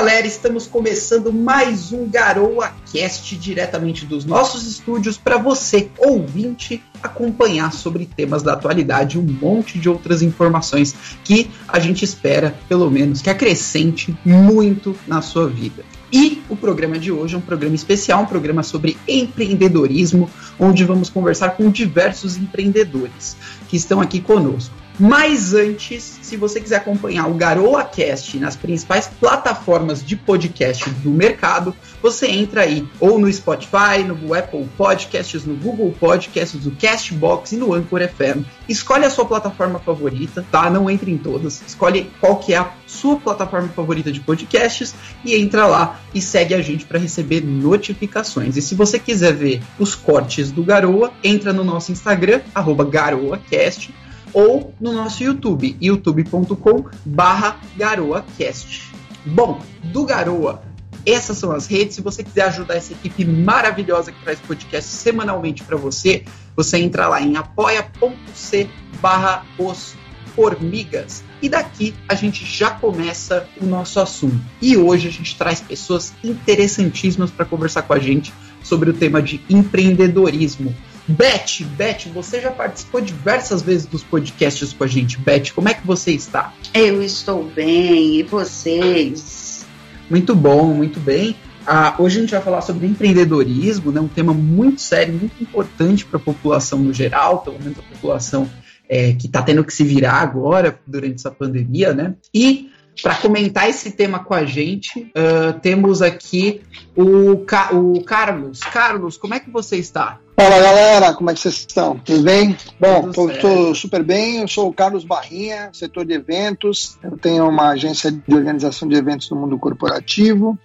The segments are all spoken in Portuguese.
galera, estamos começando mais um Garoa Cast diretamente dos nossos estúdios para você, ouvinte, acompanhar sobre temas da atualidade um monte de outras informações que a gente espera, pelo menos, que acrescente muito na sua vida. E o programa de hoje é um programa especial, um programa sobre empreendedorismo, onde vamos conversar com diversos empreendedores que estão aqui conosco. Mas antes, se você quiser acompanhar o Garoa Cast nas principais plataformas de podcast do mercado, você entra aí ou no Spotify, no Apple Podcasts, no Google Podcasts, no Castbox e no Anchor FM. Escolhe a sua plataforma favorita, tá? Não entre em todas. Escolhe qual que é a sua plataforma favorita de podcasts e entra lá e segue a gente para receber notificações. E se você quiser ver os cortes do Garoa, entra no nosso Instagram @garoacast ou no nosso YouTube, youtube.com barra garoacast. Bom, do Garoa, essas são as redes. Se você quiser ajudar essa equipe maravilhosa que traz podcast semanalmente para você, você entra lá em apoia.c barra os formigas. E daqui a gente já começa o nosso assunto. E hoje a gente traz pessoas interessantíssimas para conversar com a gente sobre o tema de empreendedorismo. Beth, Beth, você já participou diversas vezes dos podcasts com a gente. Beth, como é que você está? Eu estou bem, e vocês? Muito bom, muito bem. Ah, hoje a gente vai falar sobre empreendedorismo, né, um tema muito sério, muito importante para a população no geral, pelo menos a população é, que está tendo que se virar agora durante essa pandemia, né? E para comentar esse tema com a gente, uh, temos aqui o, Ca o Carlos. Carlos, como é que você está? Fala galera, como é que vocês estão? Tudo bem? Bom, estou super bem. Eu sou o Carlos Barrinha, setor de eventos. Eu tenho uma agência de organização de eventos no mundo corporativo.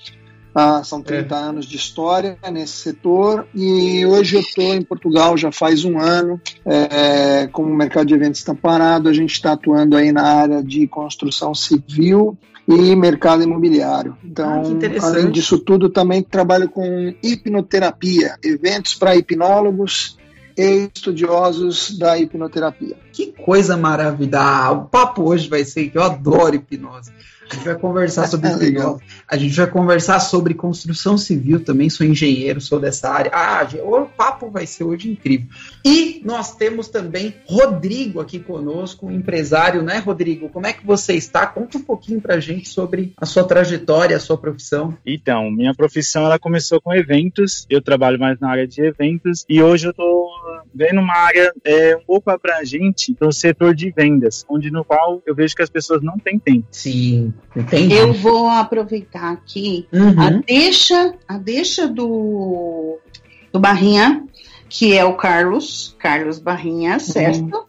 Ah, são 30 é. anos de história nesse setor e hoje eu estou em Portugal já faz um ano. É, como o mercado de eventos está parado, a gente está atuando aí na área de construção civil e mercado imobiliário. Então, ah, além disso tudo, também trabalho com hipnoterapia, eventos para hipnólogos e estudiosos da hipnoterapia. Que coisa maravilhosa! O papo hoje vai ser que eu adoro hipnose. A gente vai conversar sobre é. A gente vai conversar sobre construção civil também. Sou engenheiro, sou dessa área. Ah, o papo vai ser hoje incrível. E nós temos também Rodrigo aqui conosco, um empresário, né, Rodrigo? Como é que você está? Conta um pouquinho pra gente sobre a sua trajetória, a sua profissão. Então, minha profissão ela começou com eventos. Eu trabalho mais na área de eventos e hoje eu tô vendo uma área é, um pouco abrangente do setor de vendas, onde no qual eu vejo que as pessoas não têm tempo. Sim, entendi. Eu vou aproveitar aqui uhum. a deixa, a deixa do, do Barrinha, que é o Carlos, Carlos Barrinha, uhum. certo? Uhum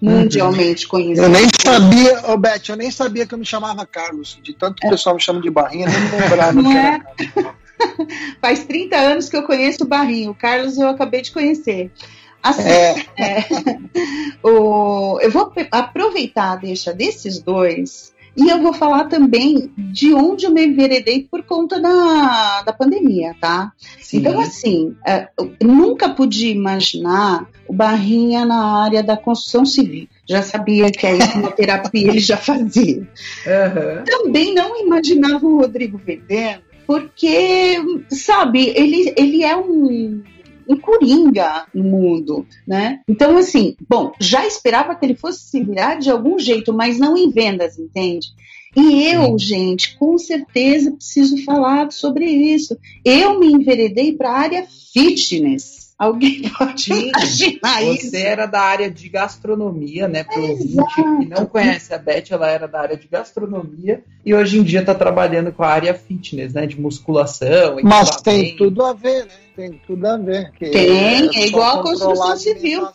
mundialmente conhecido. Eu nem sabia, ô Beth, eu nem sabia que eu me chamava Carlos. De tanto que o pessoal me chama de Barrinha, nem lembrava Não é? Faz 30 anos que eu conheço o Barrinho. O Carlos eu acabei de conhecer. Assim, é. É, o, eu vou aproveitar a deixa desses dois e eu vou falar também de onde eu me enveredei por conta da, da pandemia, tá? Sim. Então, assim, é, nunca podia imaginar o Barrinha na área da construção civil. Já sabia que a hipnoterapia ele já fazia. Uhum. Também não imaginava o Rodrigo vendendo, porque, sabe, ele, ele é um um coringa no mundo, né? Então, assim, bom, já esperava que ele fosse se virar de algum jeito, mas não em vendas, entende? E eu, gente, com certeza preciso falar sobre isso. Eu me enveredei para a área fitness. Alguém pode imaginar você isso? Você era da área de gastronomia, né? Para o que não conhece a Beth, ela era da área de gastronomia e hoje em dia está trabalhando com a área fitness, né? De musculação. Mas tem tudo a ver, né? Tem tudo a ver. tem, é, é igual a construção civil.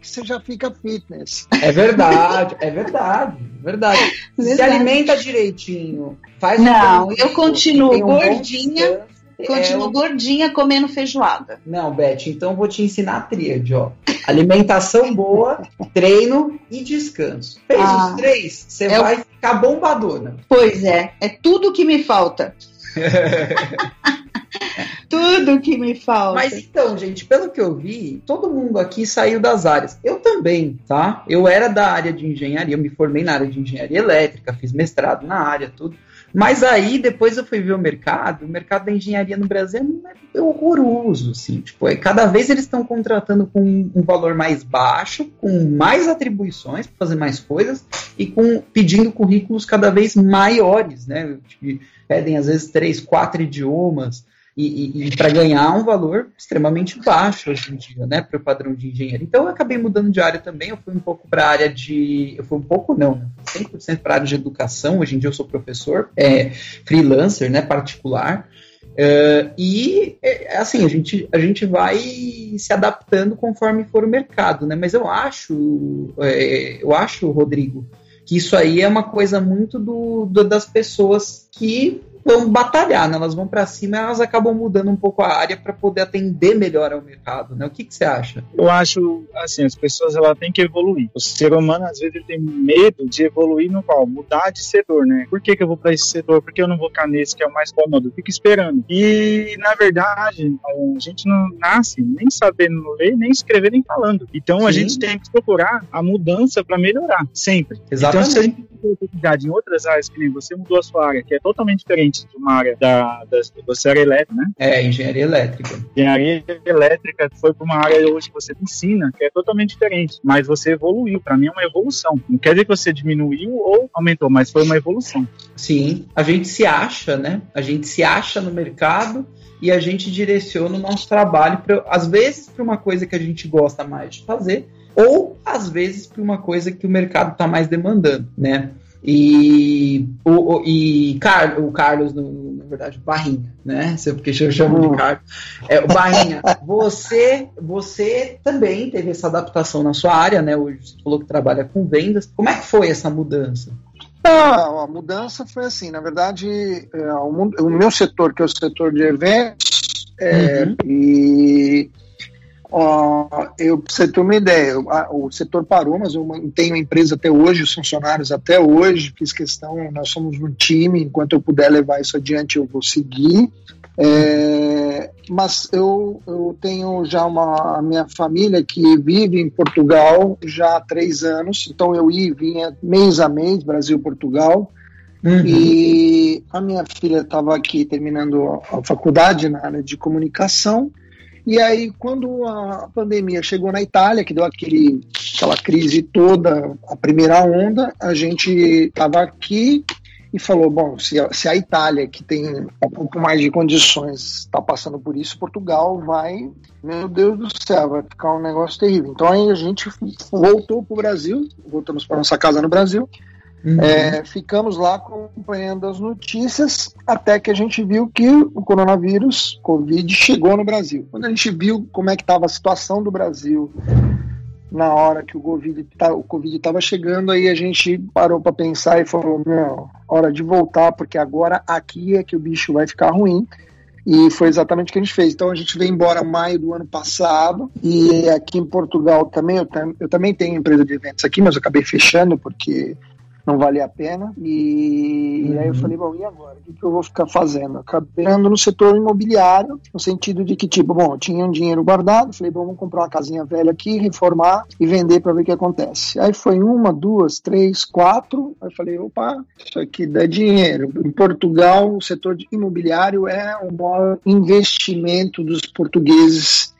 que você já fica fitness. É verdade, é verdade, verdade. verdade. Se alimenta direitinho. Faz não, um eu continuo gordinha Continuo é, gordinha comendo feijoada. Não, Beth, então vou te ensinar a tríade, ó. Alimentação boa, treino e descanso. Fez ah, os três, você é vai o... ficar bombadona. Pois é, é tudo que me falta. tudo que me falta. Mas então, gente, pelo que eu vi, todo mundo aqui saiu das áreas. Eu também, tá? Eu era da área de engenharia, eu me formei na área de engenharia elétrica, fiz mestrado na área, tudo. Mas aí, depois eu fui ver o mercado, o mercado da engenharia no Brasil é horroroso, assim, tipo, é, cada vez eles estão contratando com um valor mais baixo, com mais atribuições para fazer mais coisas e com pedindo currículos cada vez maiores, né? Tipo, pedem às vezes três, quatro idiomas, e, e, e para ganhar um valor extremamente baixo hoje em dia, né, para o padrão de engenheiro. Então eu acabei mudando de área também, eu fui um pouco para a área de, eu fui um pouco não, né, 100% para a área de educação, hoje em dia eu sou professor, é, freelancer, né, particular, uh, e é, assim, a gente, a gente vai se adaptando conforme for o mercado, né, mas eu acho, é, eu acho, Rodrigo, que isso aí é uma coisa muito do, do das pessoas que vão batalhar, né? elas vão para cima, elas acabam mudando um pouco a área para poder atender melhor ao mercado, né? O que, que você acha? Eu acho, assim, as pessoas ela têm que evoluir. O ser humano às vezes ele tem medo de evoluir no qual mudar de setor, né? Por que, que eu vou para esse setor? Por que eu não vou ficar nesse que é o mais cômodo? Fica esperando. E na verdade a gente não nasce nem sabendo ler, nem escrever, nem falando. Então Sim. a gente tem que procurar a mudança para melhorar sempre. Exatamente. Então oportunidade em outras áreas que nem você mudou a sua área, que é totalmente diferente diferente de uma área da, da você era elétrica, né? É, engenharia elétrica. Engenharia elétrica foi para uma área hoje que você ensina, que é totalmente diferente, mas você evoluiu. Para mim é uma evolução. Não quer dizer que você diminuiu ou aumentou, mas foi uma evolução. Sim, a gente se acha, né? A gente se acha no mercado e a gente direciona o nosso trabalho, pra, às vezes, para uma coisa que a gente gosta mais de fazer, ou às vezes para uma coisa que o mercado está mais demandando, né? E o, o, e Car, o Carlos, no, na verdade, Barrinha, né? Porque eu chamo de Carlos. É, o Barrinha, você, você também teve essa adaptação na sua área, né? Hoje você falou que trabalha com vendas. Como é que foi essa mudança? Ah, a mudança foi assim, na verdade, é, o, o, meu setor, que é o setor de eventos, é, uhum. e Uh, eu, pra você ter uma ideia, o, setor parou, mas eu tenho a empresa até hoje, os funcionários até hoje, fiz questão, nós somos um time, enquanto eu puder levar isso adiante, eu vou seguir. É, mas eu, eu tenho já uma a minha família que vive em Portugal já há três anos, então eu ia e vinha mês a mês, Brasil-Portugal. Uhum. E a minha filha estava aqui terminando a faculdade na área de comunicação. E aí, quando a pandemia chegou na Itália, que deu aquele, aquela crise toda, a primeira onda, a gente estava aqui e falou: bom, se a, se a, Itália, que tem um pouco mais de condições, está passando por isso, Portugal vai, meu Deus do céu, vai ficar um negócio terrível. Então aí a gente voltou para o Brasil, voltamos para nossa casa no Brasil, Uhum. É, ficamos lá acompanhando as notícias até que a gente viu que o coronavírus, Covid, chegou no Brasil. Quando a gente viu como é que estava a situação do Brasil na hora que o Covid tá, o Covid estava chegando, aí a gente parou para pensar e falou: meu, hora de voltar, porque agora aqui é que o bicho vai ficar ruim. E foi exatamente o que a gente fez. Então a gente veio embora maio do ano passado e aqui em Portugal também, eu, eu também tenho empresa de eventos aqui, mas eu acabei fechando porque não valia a pena. E, uhum. aí eu uhum. falei, bom, e agora? O que, que eu vou ficar fazendo? Acabei andando no setor imobiliário, no sentido de que, tipo, bom, tinha um dinheiro guardado, falei, bom, vamos comprar uma casinha velha aqui, reformar e vender para ver o que acontece. Aí foi uma, duas, três, quatro. Aí falei, opa, isso aqui dá dinheiro. Em Portugal, o setor imobiliário é o maior investimento dos portugueses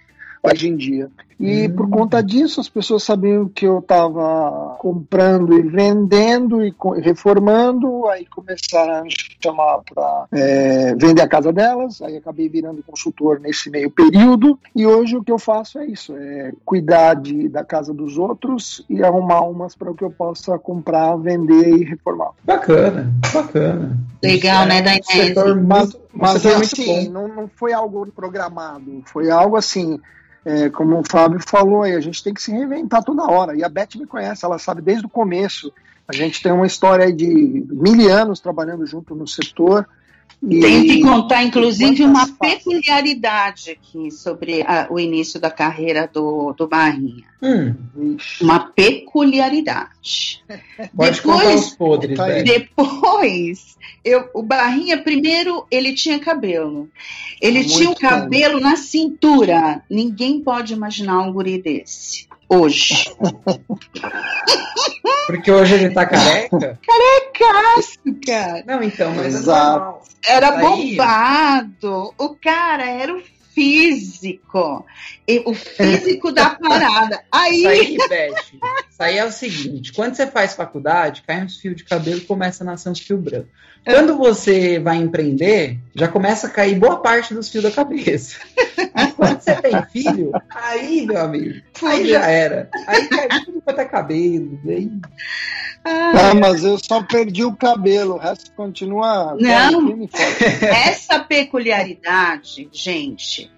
hoje em dia. E hum. por conta disso, as pessoas sabiam que eu estava comprando e vendendo e reformando, aí começaram a me chamar para é, vender a casa delas, aí acabei virando consultor nesse meio período, e hoje o que eu faço é isso, é cuidar de, da casa dos outros e arrumar umas para que eu possa comprar, vender e reformar. Bacana, bacana. Legal, é, né, da Mas, mas assim, não, não foi algo programado, foi algo assim é, como o Fábio falou a gente tem que se reinventar toda hora. E a Beth me conhece, ela sabe desde o começo. A gente tem uma história de mil anos trabalhando junto no setor. E tem que contar, inclusive, uma peculiaridade aqui sobre a, o início da carreira do, do Barrinha. Hum. Uma peculiaridade. Pode depois, podres, tá depois, eu, o Barrinha, primeiro, ele tinha cabelo. Ele Muito tinha o cabelo bom. na cintura. Ninguém pode imaginar um guri desse. Hoje. Porque hoje ele tá careca? Carecaço, cara. Não, então, mas é Exato. Era Aí- bombado. O cara era o físico. E o físico da parada. Aí. Isso aí, Beth, isso aí é o seguinte: quando você faz faculdade, cai uns fios de cabelo e começa a nascer uns fios brancos. Quando você vai empreender, já começa a cair boa parte dos fios da cabeça. Mas quando você tem filho, aí, meu amigo, aí já era. Aí cai tudo quanto é cabelo. Aí... Ah, mas eu só perdi o cabelo, o resto continua Não. e. Essa peculiaridade, gente,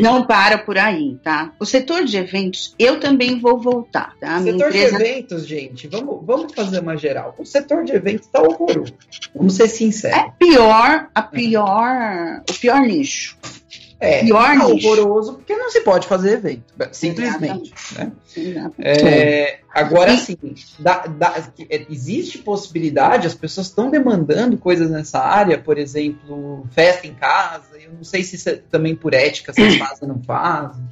não para por aí, tá? O setor de eventos, eu também vou voltar, tá? Minha setor empresa de eventos, gente, vamos, vamos fazer uma geral. O setor de eventos tá horroroso. Vamos ser sinceros. é pior, a pior, o pior nicho. É, pior tá nicho. horroroso porque não se pode fazer evento, simplesmente. Né? Exato. É, agora sim, é, existe possibilidade, as pessoas estão demandando coisas nessa área, por exemplo, festa em casa. Eu não sei se isso é também por ética, se fazem ou não fazem.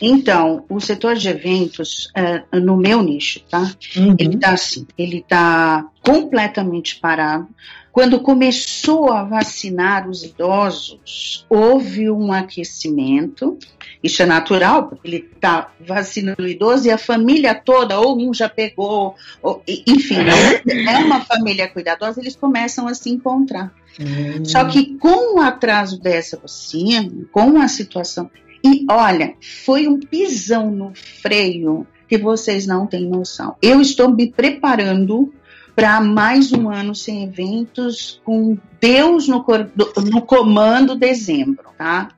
Então, o setor de eventos, é, no meu nicho, tá? Ele está assim, ele está completamente parado. Quando começou a vacinar os idosos, houve um aquecimento. Isso é natural, porque ele está vacinando o idoso e a família toda, ou um já pegou, ou- enfim, é uma família cuidadosa, eles começam a se encontrar. Hum. Só que com o atraso dessa vacina, com a situação. E olha, foi um pisão no freio que vocês não têm noção. Eu estou me preparando para mais um ano sem eventos, com Deus no, no comando dezembro, tá?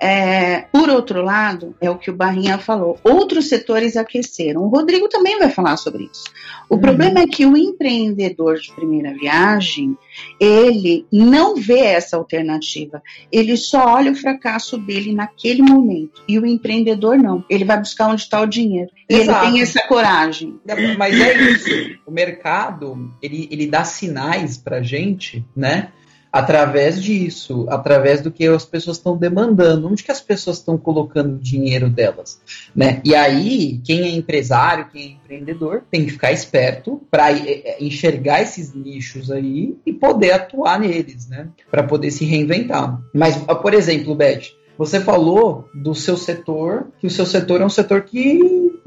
É, por outro lado, é o que o Barrinha falou, outros setores aqueceram. O Rodrigo também vai falar sobre isso. O Uhum. problema é que o empreendedor de primeira viagem, ele não vê essa alternativa. Ele só olha o fracasso dele naquele momento. E o empreendedor não. Ele vai buscar onde está o dinheiro. E Exato. ele tem essa coragem. Mas é isso. O mercado, ele, ele dá sinais pra gente, né? Através disso, através do que as pessoas estão demandando, onde que as pessoas estão colocando o dinheiro delas, né? E aí, quem é empresário, quem é empreendedor, tem que ficar esperto para enxergar esses nichos aí e poder atuar neles, né? Para poder se reinventar. Mas, por exemplo, Beth, você falou do seu setor, que o seu setor é um setor que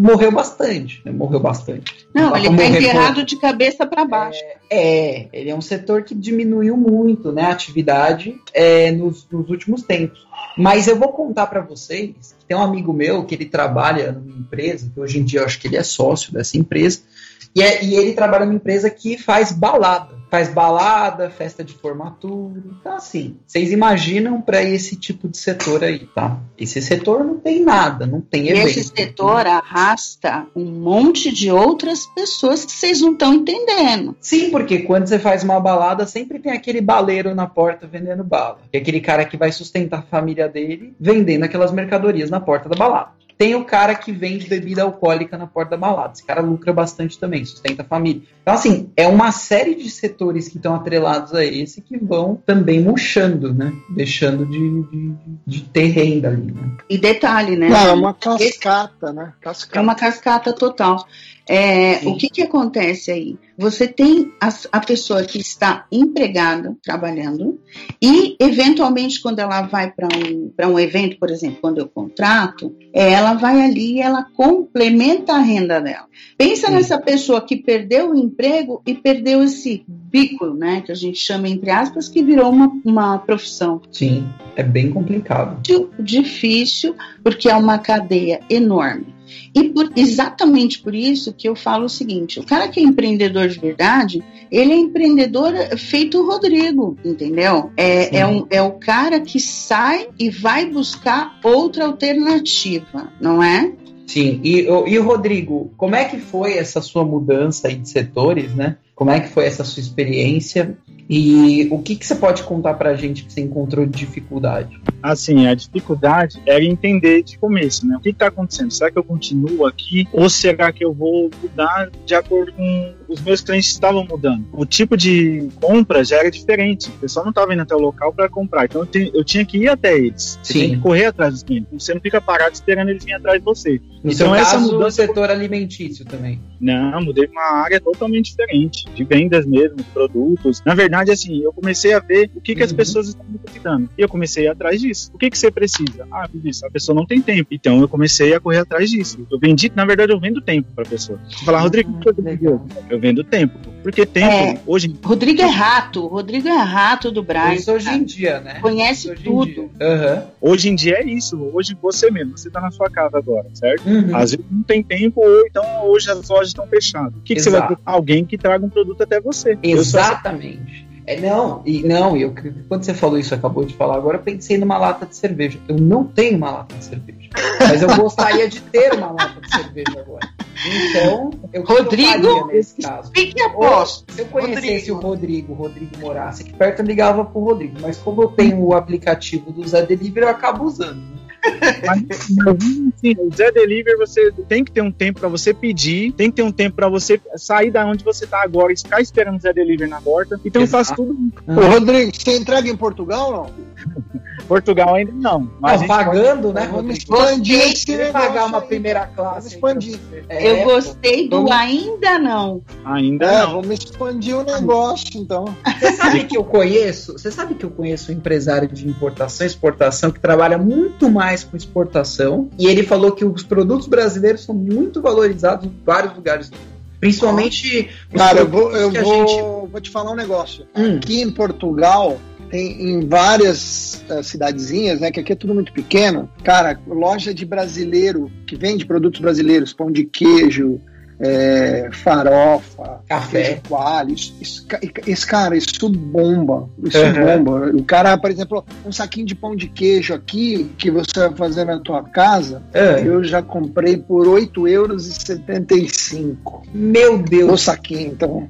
morreu bastante, né? Morreu bastante. Não, ele está enterrado de cabeça para baixo. É, ele é um setor que diminuiu muito, né, a atividade é, nos, nos últimos tempos. Mas eu vou contar para vocês que tem um amigo meu que ele trabalha numa empresa, que hoje em dia eu acho que ele é sócio dessa empresa, e, é- e ele trabalha numa empresa que faz balada. Faz balada, festa de formatura. Então, assim, vocês imaginam para esse tipo de setor aí, tá? Esse setor não tem nada, não tem E evento. esse setor arrasta um monte de outras pessoas que vocês não estão entendendo. Sim, porque quando você faz uma balada, sempre tem aquele baleiro na porta vendendo bala. Que é aquele cara que vai sustentar a família dele vendendo aquelas mercadorias na porta da balada. Tem o cara que vende bebida alcoólica na porta da balada. Esse cara lucra bastante também, sustenta a família. Então, assim, é uma série de setores que estão atrelados a esse que vão também murchando, né? Deixando de, de, de ter renda ali, né? E detalhe, né? Não, é uma cascata, né? Cascata. É uma cascata total. É, o que, que acontece aí? Você tem a, a pessoa que está empregada, trabalhando, e, eventualmente, quando ela vai para um, pra um evento, por exemplo, quando eu contrato, ela vai ali e ela complementa a renda dela. Pensa Sim. nessa pessoa que perdeu o emprego e perdeu esse bico, né, que a gente chama, entre aspas, que virou uma, uma profissão Sim, é bem complicado. difícil, porque é uma cadeia enorme. E por- exatamente por isso que eu falo o seguinte: o cara que é empreendedor de verdade, ele é empreendedor feito o Rodrigo, entendeu? É, é, um- é o cara que sai e vai buscar outra alternativa, não é? Sim, e, o- e o Rodrigo, como é que foi essa sua mudança de setores, né? Como é que foi essa sua experiência? E o que, que você pode contar pra gente que você encontrou de dificuldade? Assim, a dificuldade era entender de começo, né? O que está acontecendo? Será que eu continuo aqui ou será que eu vou mudar de acordo com os meus clientes estavam mudando? O tipo de compra já era diferente. O pessoal não estava indo até o local para comprar, então eu, te, eu, tinha que ir até eles. Você Sim. tem que correr atrás dos clientes. Você não fica parado esperando eles virem atrás de você. No então essa caso, mudança setor alimentício também. Não, mudei para uma área totalmente diferente, de vendas mesmo, de produtos. Na verdade, assim, eu comecei a ver o que, que uhum. as pessoas estão necessitando. E eu comecei atrás disso. O que, que você precisa? Ah, isso. A pessoa não tem tempo. Então eu comecei a correr atrás disso. Eu vendi, na verdade, eu vendo tempo para a pessoa. Você fala, Rodrigo, ah, eu vendo tempo. Porque tempo, é, hoje. Rodrigo é rato. Rodrigo é rato do Brasil. Isso hoje em dia, né? Conhece hoje tudo. Uhum. Hoje em dia é isso. Hoje você mesmo, você está na sua casa agora, certo? Uhum. Às vezes não tem tempo, ou então hoje as lojas estão fechadas. O que, que você vai? Alguém que traga um produto até você. Exatamente. É, não, e não, eu, quando você falou isso, acabou de falar agora, eu pensei numa lata de cerveja. Eu não tenho uma lata de cerveja. Mas eu gostaria de ter uma lata de cerveja agora. Então, eu Rodrigo, nesse caso. Fique aposto. Se eu conhecesse Rodrigo. o Rodrigo, o Rodrigo morasse aqui perto, eu ligava pro Rodrigo. Mas como eu tenho o aplicativo do Zé Delivery, eu acabo usando. Né? Mas, assim, o Zé Delivery você tem que ter um tempo para você pedir, tem que ter um tempo para você sair da onde você tá agora e ficar esperando o Zé Delivery na porta. Então Exato. faz tudo. Ô, Rodrigo, você entrega em Portugal ou não? Portugal ainda não. Mas não, pagando, pode... né? Vamos expandir esse pagar uma primeira classe. Expandir. É, eu gostei do vamos... ainda não. Ainda é, não. Vamos expandir o negócio, então. Você sabe que eu conheço? Você sabe que eu conheço um empresário de importação e exportação que trabalha muito mais com exportação. E ele falou que os produtos brasileiros são muito valorizados em vários lugares do mundo. Principalmente. Cara, eu vou, eu vou, gente... vou te falar um negócio. Hum. Aqui em Portugal, tem em várias uh, cidadezinhas, né? Que aqui é tudo muito pequeno. Cara, loja de brasileiro que vende produtos brasileiros, pão de queijo, é, farofa, café, coalho. Isso, isso, isso, cara, isso bomba. Isso uhum. bomba. O cara, por exemplo, um saquinho de pão de queijo aqui que você vai fazer na tua casa, é. eu já comprei por 8,75 euros. Meu Deus! O saquinho, então.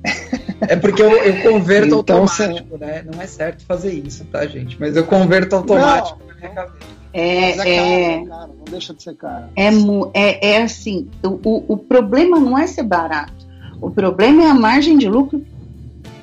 É porque eu, eu converto então, automático, cê... né? Não é certo fazer isso, tá, gente? Mas eu converto automático Não. na minha cabeça. É, Mas é, é, caro, não deixa de ser caro. É, é, é assim, o, o problema não é ser barato. O problema é a margem de lucro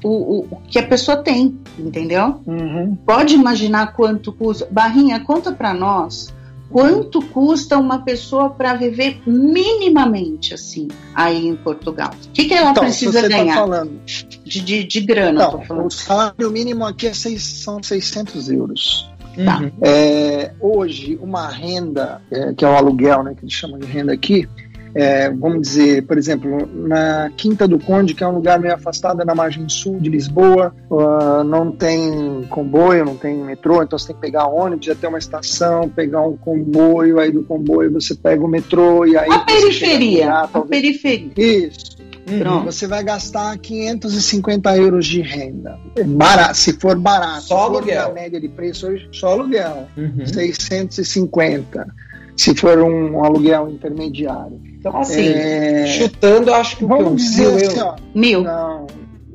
o, o, que a pessoa tem, entendeu? Uhum. Pode imaginar quanto custa. Barrinha, conta para nós quanto custa uma pessoa para viver minimamente assim aí em Portugal? O que, que ela então, precisa tá ganhar? Tá falando... de, de, de grana. Não, o salário mínimo aqui é seis, são 600 euros. Tá. Uhum. É, hoje, uma renda, é, que é o aluguel, né, que eles chamam de renda aqui, é, vamos dizer, por exemplo, na Quinta do Conde, que é um lugar meio afastado na margem sul de Lisboa, uh, não tem comboio, não tem metrô, então você tem que pegar ônibus até uma estação, pegar um comboio, aí do comboio você pega o metrô e aí. A periferia. Lugar, a periferia. Isso. Uhum. Você vai gastar 550 euros de renda. Barato, se for barato. Só aluguel. A média de preço hoje, só aluguel. Uhum. 650. Se for um aluguel intermediário. Então, assim, é... chutando, acho que Vamos dizer mil assim, ó, Mil. Não,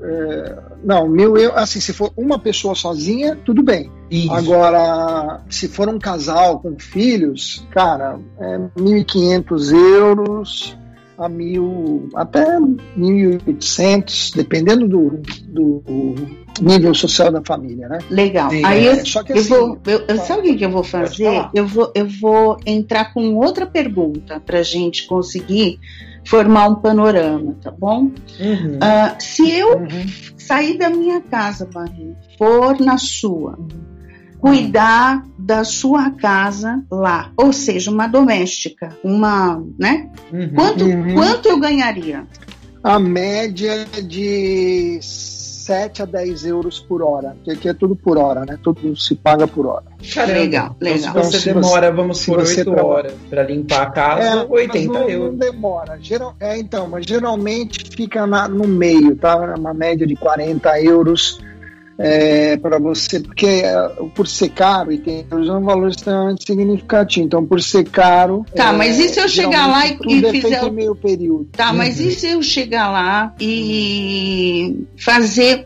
é, não, mil euros. Assim, se for uma pessoa sozinha, tudo bem. Isso. Agora, se for um casal com filhos, cara, é 1.500 euros a mil, até 1.800, dependendo do, do nível social da família, né? Legal. Sim, Aí é. eu, Só que, eu assim, vou, eu, eu, sabe o que eu vou fazer? Eu vou, eu vou entrar com outra pergunta para a gente conseguir formar um panorama, tá bom? Uhum. Uh, se eu uhum. sair da minha casa, Barrinho, for na sua, uhum cuidar da sua casa lá, ou seja, uma doméstica, uma, né? Uhum, quanto, uhum. quanto eu ganharia? A média de 7 a 10 euros por hora, porque aqui é tudo por hora, né? Tudo se paga por hora. Caramba. Legal, legal. Então, se você demora, vamos por 8 tra... horas para limpar a casa, é, 80 não, euros. Não demora. Geral, é, então, mas geralmente fica na, no meio, tá? Uma média de 40 euros é, para você, porque é, por ser caro e tem é um valor extremamente significativo. Então, por ser caro. Tá, é, mas e se eu chegar lá e, e é fizer. meio período. Tá, uhum. mas e se eu chegar lá e fazer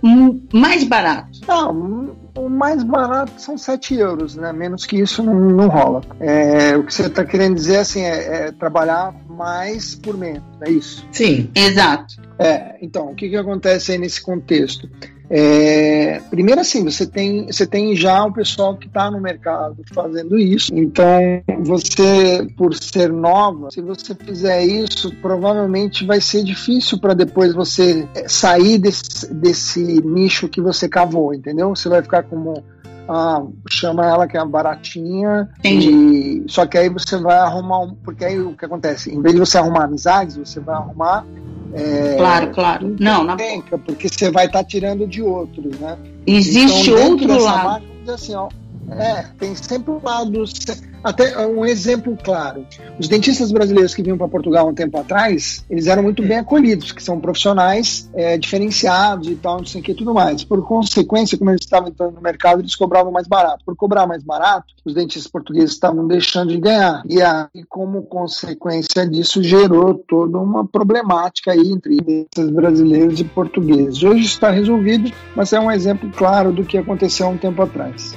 mais barato? Não, o mais barato são 7 euros, né? Menos que isso não, não rola. É, o que você está querendo dizer assim, é, é, trabalhar mais por menos, é isso? Sim, exato. É, então, o que, que acontece aí nesse contexto? É, primeiro assim, você tem, você tem já o pessoal que está no mercado fazendo isso. Então, você, por ser nova, se você fizer isso, provavelmente vai ser difícil para depois você é, sair desse, desse nicho que você cavou, entendeu? Você vai ficar como ah, chama ela que é baratinha. Entendi. E, só que aí você vai arrumar um. Porque aí o que acontece? Em vez de você arrumar amizades, você vai arrumar é, claro, claro. Não, na porque você vai estar tá tirando de outros, né? Existe então, outro lado. Marca, assim, ó, é, tem sempre um lado. Até um exemplo claro: os dentistas brasileiros que vinham para Portugal um tempo atrás, eles eram muito bem acolhidos, que são profissionais é, diferenciados e tal, não sei o que tudo mais. Por consequência, como eles estavam entrando no mercado, eles cobravam mais barato. Por cobrar mais barato, os dentistas portugueses estavam deixando de ganhar. E aí, como consequência disso, gerou toda uma problemática aí entre dentistas brasileiros e portugueses. Hoje está resolvido, mas é um exemplo claro do que aconteceu um tempo atrás.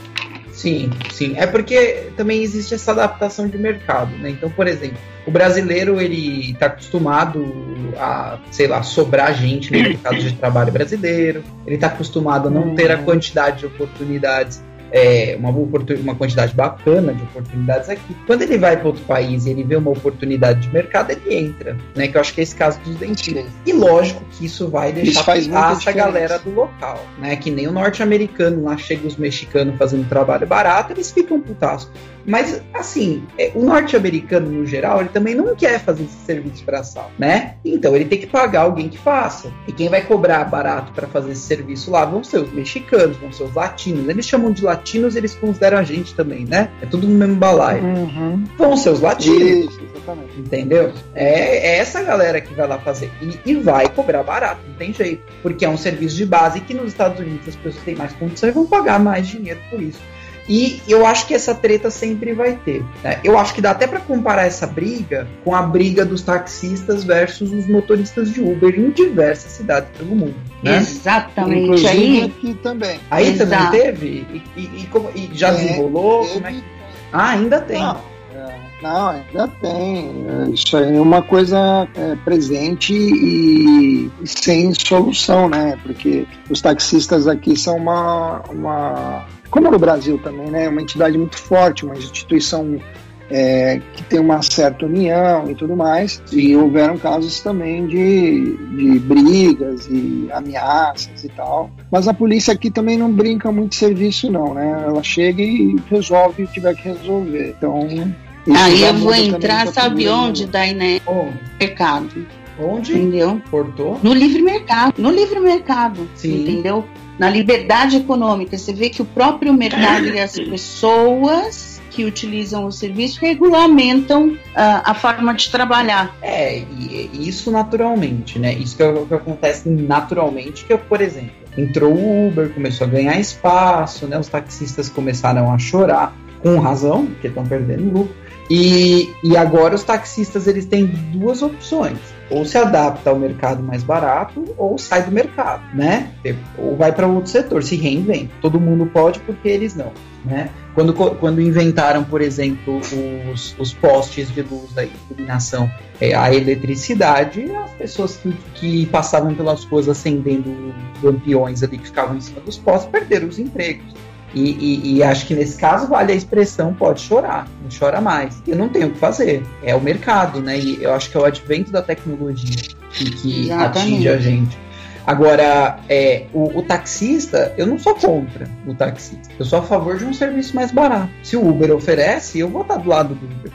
Sim, sim. É porque também existe essa adaptação de mercado, né? Então, por exemplo, o brasileiro ele está acostumado a, sei lá, sobrar gente no mercado de trabalho brasileiro. Ele está acostumado a não ter a uhum. quantidade de oportunidades é, uma, uma quantidade bacana de oportunidades aqui. Quando ele vai para outro país e ele vê uma oportunidade de mercado, ele entra, né? Que eu acho que é esse caso dos dentistas. E lógico que isso vai deixar essa galera do local, né? Que nem o norte-americano lá chega os mexicanos fazendo trabalho barato, eles ficam putasco. Mas, assim, é, o norte-americano, no geral, ele também não quer fazer esse serviço braçal, né? Então ele tem que pagar alguém que faça. E quem vai cobrar barato para fazer esse serviço lá vão ser os mexicanos, vão ser os latinos. Eles chamam de latinos, eles consideram a gente também, né? É tudo no mesmo balaio. Uhum. Vão ser os latinos. Isso, exatamente. Entendeu? É, é, essa galera que vai lá fazer. E, e vai cobrar barato, não tem jeito. Porque é um serviço de base que nos Estados Unidos as pessoas têm mais condições e vão pagar mais dinheiro por isso. E eu acho que essa treta sempre vai ter. Né? Eu acho que dá até para comparar essa briga com a briga dos taxistas versus os motoristas de Uber em diversas cidades pelo mundo. Né? Exatamente. Inclusive aí, aqui também. Aí Exato. também teve? E, e, e, e já é, desenrolou? Teve... É que... Ah, ainda tem. Não. É, não, ainda tem. Isso aí é uma coisa é, presente e, e, sem solução, né? Porque os taxistas aqui são uma, uma como no Brasil também, né? Uma entidade muito forte, uma instituição é, que tem uma certa união e tudo mais. E houveram casos também de, de brigas e ameaças e tal. Mas a polícia aqui também não brinca muito serviço, não, né? Ela chega e resolve o que tiver que resolver. Então. Aí eu vou entrar, sabe onde, Dainé? Oh. Mercado. Onde? Entendeu? Cortou? No livre mercado. No livre mercado. Sim. Entendeu? na liberdade econômica. Você vê que o próprio mercado e as pessoas que utilizam o serviço regulamentam uh, a forma de trabalhar. É, e, isso naturalmente, né? Isso que, é que acontece naturalmente, que é, por exemplo, entrou o Uber, começou a ganhar espaço, né? Os taxistas começaram a chorar, com razão, porque estão perdendo lucro. E, e agora os taxistas eles têm duas opções ou se adapta ao mercado mais barato ou sai do mercado, né? Ou vai para outro setor, se reinventa. Todo mundo pode porque eles não, né? Quando, quando inventaram, por exemplo, os, os postes de luz da iluminação, é, a eletricidade, as pessoas que, que passavam pelas ruas acendendo lampiões ali que ficavam em cima dos postes perderam os empregos. E, e, e, acho que nesse caso vale a expressão pode chorar, não chora mais. Eu não tenho o que fazer, é o mercado, né? E eu acho que é o advento da tecnologia que, que atinge a gente. Agora, é, o, o, taxista, eu não sou contra o taxista, eu sou a favor de um serviço mais barato. Se o Uber oferece, eu vou estar do lado do Uber.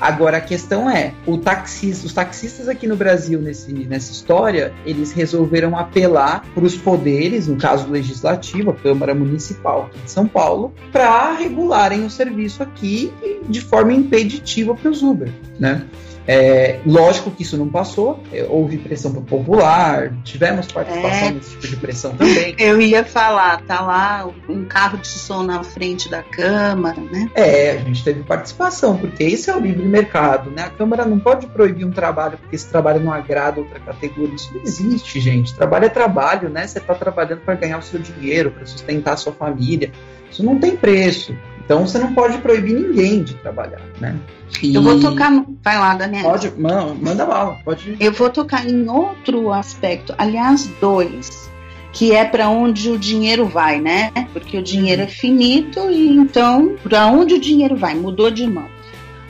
Agora a questão é, o taxista, os taxistas aqui no Brasil nesse, nessa história, eles resolveram apelar para os poderes, no caso legislativo, a Câmara Municipal aqui de São Paulo, para regularem o serviço aqui de forma impeditiva para os Uber, né? É, lógico que isso não passou, é, houve pressão popular, tivemos participação é. nesse tipo de pressão também. Eu ia falar, tá lá um carro de som na frente da Câmara, né? É, a gente teve participação, porque esse é o livre mercado, né? A Câmara não pode proibir um trabalho porque esse trabalho não agrada outra categoria. Isso não existe, gente. Trabalho é trabalho, né? Você está trabalhando para ganhar o seu dinheiro, para sustentar a sua família. Isso não tem preço. Então você não pode proibir ninguém de trabalhar, né? E... Eu vou tocar. Vai lá, Daniel. Pode, manda, manda bala, pode. Eu vou tocar em outro aspecto, aliás, dois, que é para onde o dinheiro vai, né? Porque o dinheiro é finito e então para onde o dinheiro vai mudou de mão.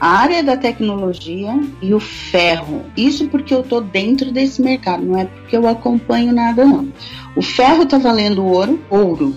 A área da tecnologia e o ferro. Isso porque eu tô dentro desse mercado, não é porque eu acompanho nada não. O ferro tá valendo ouro, ouro.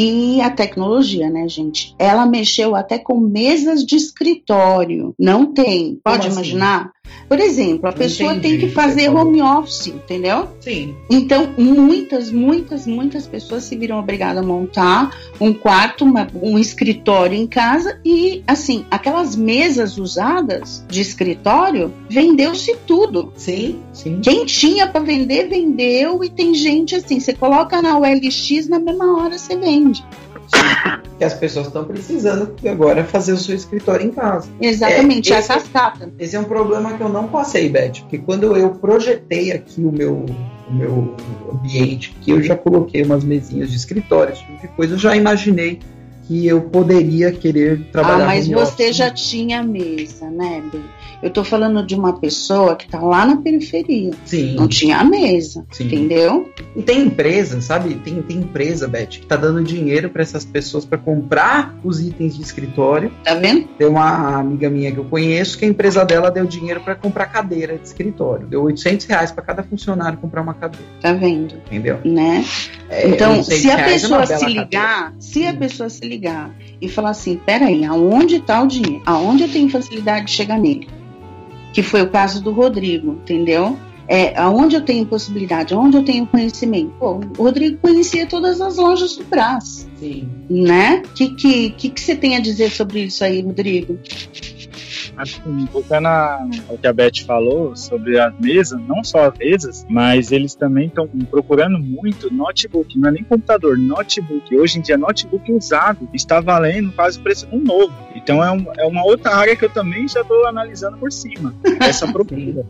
E a tecnologia, né, gente? Ela mexeu até com mesas de escritório. Não tem. Pode Como assim? imaginar? Assim? Por exemplo, a pessoa Entendi, tem que fazer home office, entendeu? Sim. Então, muitas, muitas, muitas pessoas se viram obrigadas a montar um quarto, uma, um escritório em casa e, assim, aquelas mesas usadas de escritório, vendeu-se tudo. Sim, sim. Quem tinha para vender, vendeu e tem gente assim, você coloca na OLX, na mesma hora você vende que as pessoas estão precisando agora fazer o seu escritório em casa. Exatamente, é, esse, a cascata. Esse é um problema que eu não passei, Beth, porque quando eu projetei aqui o meu, o meu ambiente, que eu já coloquei umas mesinhas de escritório, esse tipo de coisa, eu já imaginei que eu poderia querer trabalhar. Ah, mas você office. já tinha mesa, né, Bê? Eu tô falando de uma pessoa que tá lá na periferia. Sim. Não tinha mesa, Sim. entendeu? E tem empresa, sabe? Tem, tem empresa, Beth, que tá dando dinheiro para essas pessoas para comprar os itens de escritório. Tá vendo? Tem uma amiga minha que eu conheço que a empresa dela deu dinheiro para comprar cadeira de escritório. Deu 800 reais para cada funcionário comprar uma cadeira. Tá vendo? Entendeu? Né? É, então, se a é pessoa é se ligar, cadeira. se a pessoa se ligar e falar assim, peraí, aonde está o dinheiro? Aonde eu tenho facilidade de chegar nele? Que foi o caso do Rodrigo, entendeu? É, aonde eu tenho possibilidade, aonde eu tenho conhecimento. Pô, o Rodrigo conhecia todas as lojas do Brás. Sim. Né? O que, que, que, que você tem a dizer sobre isso aí, Rodrigo? Assim, voltando ao que a Beth falou sobre as mesas, não só as mesas, mas eles também estão procurando muito notebook, não é nem computador, notebook. Hoje em dia, notebook usado está valendo quase o preço de um novo. Então é, um, é uma outra área que eu também já estou analisando por cima, essa procura.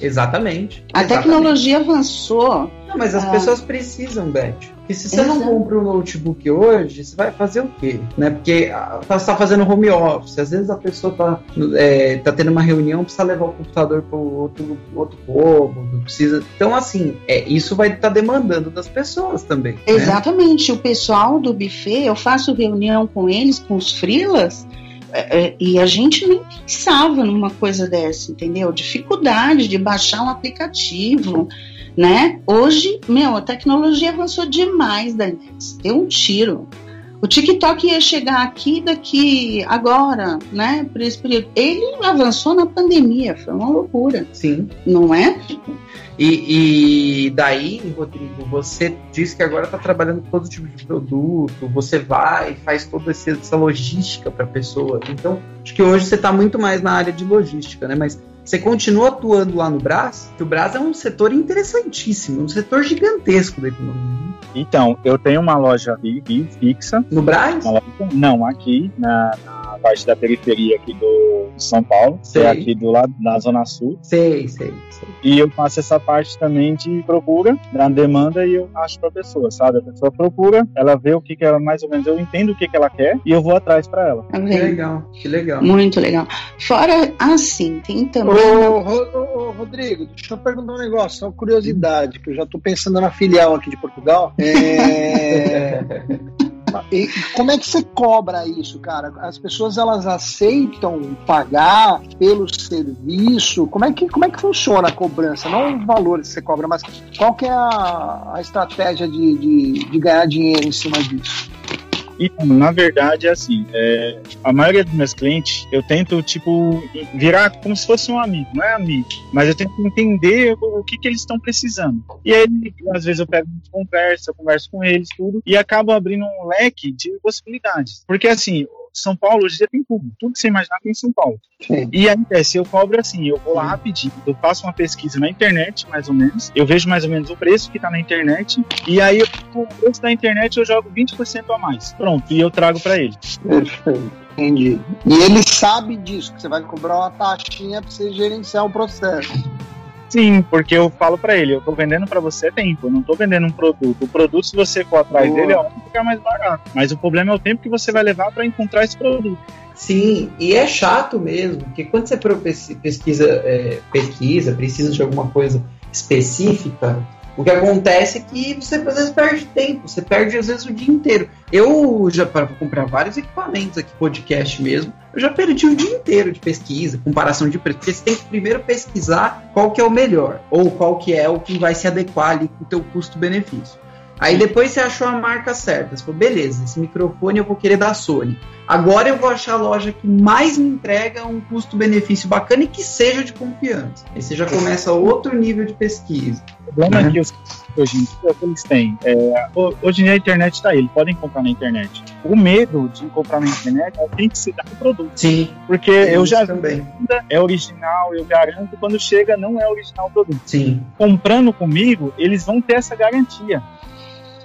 Exatamente. A exatamente. tecnologia avançou. Não, mas as ah. pessoas precisam, Beth. Porque se você Exato. não compra um notebook hoje, você vai fazer o quê? Né? Porque você está fazendo home office, às vezes a pessoa está é, tá tendo uma reunião, precisa levar o computador para outro, outro cômodo, precisa. Então, assim, é, isso vai estar tá demandando das pessoas também. Né? Exatamente. O pessoal do buffet, eu faço reunião com eles, com os frilas. É, é, e a gente nem pensava numa coisa dessa, entendeu? Dificuldade de baixar um aplicativo, né? Hoje, meu, a tecnologia avançou demais, Daniel. Deu um tiro. O TikTok ia chegar aqui daqui agora, né? Por esse período. Ele avançou na pandemia, foi uma loucura. Sim. Não é? E, e daí, Rodrigo, você diz que agora está trabalhando com todo tipo de produto, você vai e faz toda essa logística para a pessoa. Então, acho que hoje você está muito mais na área de logística, né? Mas você continua atuando lá no Brás, que o Brás é um setor interessantíssimo, um setor gigantesco da economia. Né? Então, eu tenho uma loja aqui, fixa. No Brás? Não, aqui na, na, parte da periferia aqui do São Paulo, sei. é aqui do lado da Zona Sul. Sei, sei, sei. E eu faço essa parte também de procura, da demanda e eu acho para a pessoa, sabe? A pessoa procura, ela vê o que, que ela mais ou menos, eu entendo o que, que ela quer e eu vou atrás para ela. Que legal, que legal. Muito legal. Fora assim, tem também Ô, ô, ô, Rodrigo, deixa eu perguntar um negócio, uma curiosidade, que eu já estou pensando na filial aqui de Portugal. É... E como é que você cobra isso, cara? As pessoas elas aceitam pagar pelo serviço? Como é que, como é que funciona a cobrança? Não o valor que você cobra, mas qual que é a, a estratégia de, de, de ganhar dinheiro em cima disso? E, na verdade, é assim, é, a maioria dos meus clientes, eu tento, tipo, virar como se fosse um amigo, não é amigo, mas eu tento entender o, o que, que eles estão precisando. E aí, às vezes, eu pego conversa, eu converso com eles, tudo, e acabo abrindo um leque de possibilidades. Porque, assim, São Paulo hoje já tem tudo. Tudo que você imaginar tem em São Paulo. Sim. E aí, se eu cobro assim, eu vou lá Sim. rapidinho, eu faço uma pesquisa na internet, mais ou menos, eu vejo mais ou menos o preço que tá na internet, e aí o preço da internet eu jogo 20% a mais. Pronto, e eu trago para ele. Perfeito. Entendi. E ele sabe disso, que você vai cobrar uma taxinha para você gerenciar o processo. Sim, porque eu falo para ele, eu tô vendendo para você tempo, eu não tô vendendo um produto. O produto, se você for atrás Boa. dele, é óbvio que ficar mais barato. Mas o problema é o tempo que você vai levar para encontrar esse produto. Sim, e é chato mesmo, porque quando você pesquisa, é, pesquisa, precisa de alguma coisa específica, o que acontece é que você às vezes perde tempo, você perde às vezes o dia inteiro. Eu já para comprar vários equipamentos aqui, podcast mesmo, eu já perdi o dia inteiro de pesquisa, comparação de preço, porque você tem que primeiro pesquisar qual que é o melhor, ou qual que é o que vai se adequar ali com o teu custo-benefício. Aí depois você achou a marca certa. Você falou, beleza, esse microfone eu vou querer da Sony. Agora eu vou achar a loja que mais me entrega um custo-benefício bacana e que seja de confiança. Aí você já começa outro nível de pesquisa. O problema uhum. é que os, hoje em dia que eles têm. É, hoje em dia a internet está aí, eles podem comprar na internet. O medo de comprar na internet é a autenticidade do produto. Sim. Porque eu já também. é original, eu garanto, quando chega não é original o produto. Sim. Comprando comigo, eles vão ter essa garantia.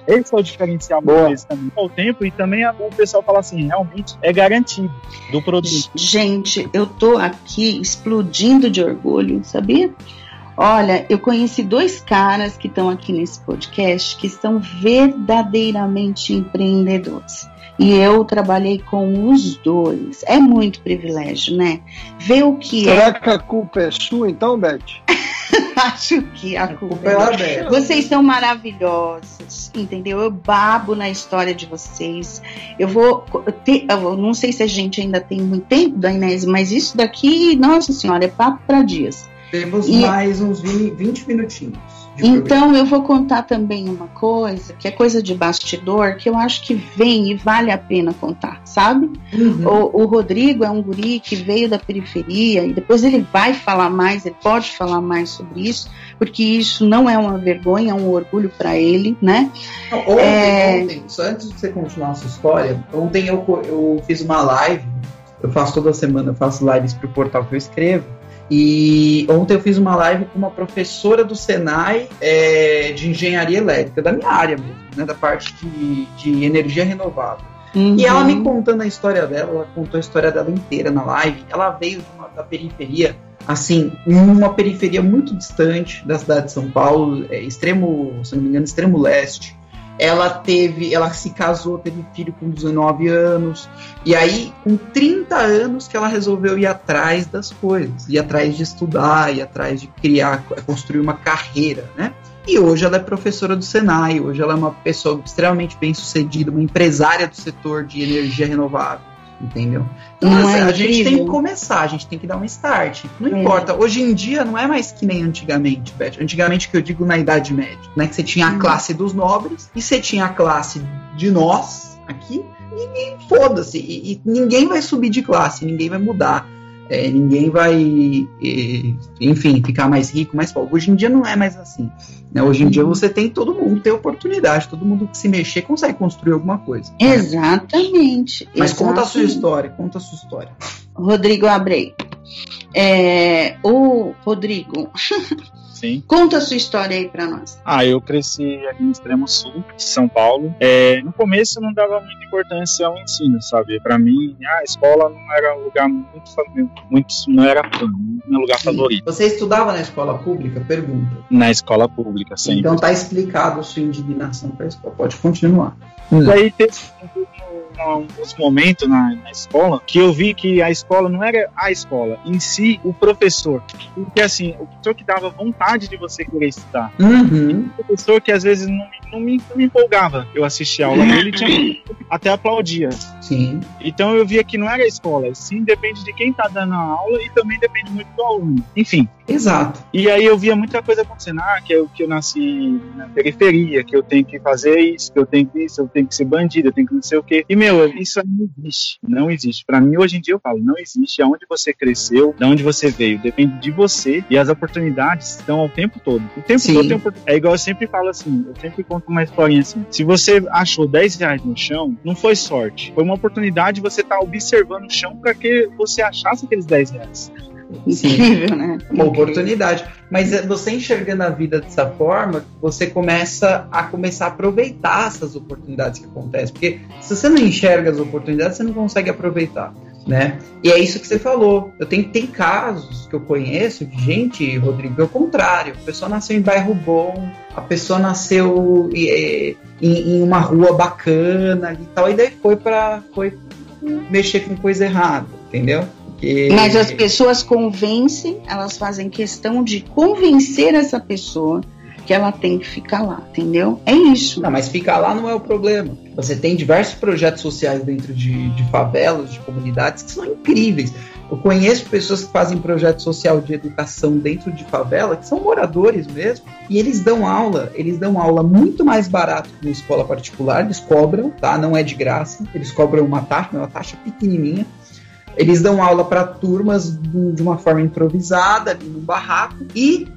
Esse é o diferencial deles também. O tempo e também o pessoal fala assim, realmente é garantido do produto. Gente, eu tô aqui explodindo de orgulho, sabia? Olha, eu conheci dois caras que estão aqui nesse podcast que são verdadeiramente empreendedores. E eu trabalhei com os dois. É muito privilégio, né? Ver o que Será é. Será que a culpa é sua, então, Beth? acho que a culpa é, é Vocês são maravilhosos, entendeu? Eu babo na história de vocês. Eu vou ter, eu não sei se a gente ainda tem muito tempo da Inês, mas isso daqui, nossa senhora, é papo para dias. Temos e, mais uns 20 minutinhos. Então eu vou contar também uma coisa, que é coisa de bastidor, que eu acho que vem e vale a pena contar, sabe? Uhum. O, o, Rodrigo é um guri que veio da periferia e depois ele vai falar mais, ele pode falar mais sobre isso, porque isso não é uma vergonha, é um orgulho para ele, né? Ontem, é... ontem, só antes de você continuar a sua história, ontem eu, eu fiz uma live, eu faço toda semana, eu faço lives para o portal que eu escrevo, e ontem eu fiz uma live com uma professora do Senai é, de engenharia elétrica, da minha área mesmo, né, da parte de, de energia renovável. Uhum. E ela me contando a história dela, ela contou a história dela inteira na live. Ela veio uma, da periferia, assim, uma periferia muito distante da cidade de São Paulo, é, extremo, se não me engano, extremo leste. Ela teve, ela se casou, teve filho com 19 anos. E aí, com 30 anos que ela resolveu ir atrás das coisas, ir atrás de estudar, ir atrás de criar, construir uma carreira, né? E hoje ela é professora do Senai, hoje ela é uma pessoa extremamente bem-sucedida, uma empresária do setor de energia renovável entendeu? Então, assim, é a gente tem que começar, a gente tem que dar um start. Não é. importa, hoje em dia não é mais que nem antigamente, Beth. Antigamente que eu digo na Idade Média, né? Que você tinha a uhum. classe dos nobres e você tinha a classe de nós aqui e, e foda-se. E, e ninguém vai subir de classe, ninguém vai mudar. É, ninguém vai, enfim, ficar mais rico, mais pobre. Hoje em dia não é mais assim. Né? Hoje em dia você tem todo mundo tem oportunidade, todo mundo que se mexer consegue construir alguma coisa. Né? Exatamente. Mas exatamente. conta a sua história, conta a sua história. Rodrigo Abrei. É, o Rodrigo, Sim. Conta a sua história aí para nós. Ah, eu cresci aqui no extremo sul de São Paulo. É, no começo não dava muita importância ao ensino, sabe? Para mim, a escola não era um lugar muito, muito não era meu lugar Sim. favorito. Você estudava na escola pública? Pergunta. Na escola pública, sim. Então tá explicado a sua indignação para a escola. Pode continuar. E aí teve alguns momentos na, na, escola que eu vi que a escola não era a escola, em si o professor. Porque assim, o professor que dava vontade de você querer estudar. Uhum. O professor que às vezes não, não, me, não me empolgava. Eu assistia a aula dele e tinha até aplaudia. Sim. Então eu via que não era a escola, sim depende de quem está dando a aula e também depende muito do aluno. Enfim, Exato. E aí eu via muita coisa acontecendo, ah, que eu, que eu nasci na periferia, que eu tenho que fazer isso, que eu tenho que isso, eu tenho que ser bandido, eu tenho que não sei o quê. E, meu, isso aí não existe. Não existe. Para mim, hoje em dia, eu falo, não existe. Aonde você cresceu, de onde você veio, depende de você e as oportunidades estão ao tempo todo. O tempo Sim. todo tem oportunidade. É igual eu sempre falo assim, eu sempre conto uma historinha assim. Se você achou 10 reais no chão, não foi sorte. Foi uma oportunidade de você estar tá observando o chão para que você achasse aqueles 10 reais. Incrível, né? Uma oportunidade. Mas é, você enxergando a vida dessa forma, você começa a começar a aproveitar essas oportunidades que acontecem. Porque se você não enxerga as oportunidades, você não consegue aproveitar. Né? E é isso que você falou. Eu tenho tem casos que eu conheço de gente, Rodrigo, é o contrário. A pessoa nasceu em bairro bom, a pessoa nasceu em, em uma rua bacana e tal, e daí foi para foi mexer com coisa errada, entendeu? Porque... Mas as pessoas convencem, elas fazem questão de convencer essa pessoa que ela tem que ficar lá, entendeu? É isso. Não, mas ficar lá não é o problema. Você tem diversos projetos sociais dentro de, de favelas, de comunidades, que são incríveis. Eu conheço pessoas que fazem projeto social de educação dentro de favela, que são moradores mesmo, e eles dão aula, eles dão aula muito mais barato que uma escola particular, eles cobram, tá? Não é de graça, eles cobram uma taxa, uma taxa pequenininha, eles dão aula para turmas de uma forma improvisada, ali no barraco, e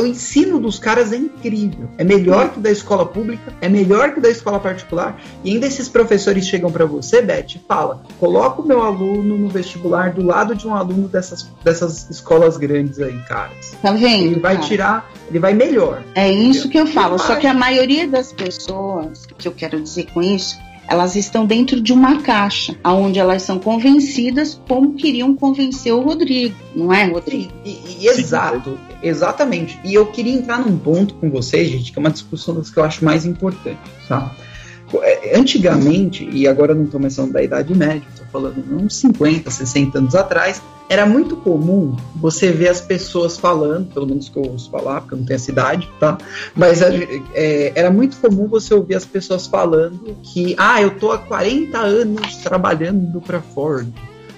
o ensino dos caras é incrível. É melhor que da escola pública, é melhor que da escola particular, e ainda esses professores chegam para você, Beth, e fala: coloca o meu aluno no vestibular do lado de um aluno dessas, dessas escolas grandes aí, caras. Tá vendo? Ele vai tirar, ele vai melhor. É isso que eu falo. Só que a maioria das pessoas, que eu quero dizer com isso, elas estão dentro de uma caixa, onde elas são convencidas como queriam convencer o Rodrigo, não é, Rodrigo? E, e, exato, exatamente. E eu queria entrar num ponto com vocês, gente, que é uma discussão das que eu acho mais importante, tá? É, antigamente, e agora não estou mencionando da Idade Média, estou falando uns 50, 60 anos atrás, era muito comum você ver as pessoas falando, pelo menos que eu ouço falar, porque eu não tenho essa idade, tá? Mas é, era muito comum você ouvir as pessoas falando que, ah, eu tô há 40 anos trabalhando para Ford.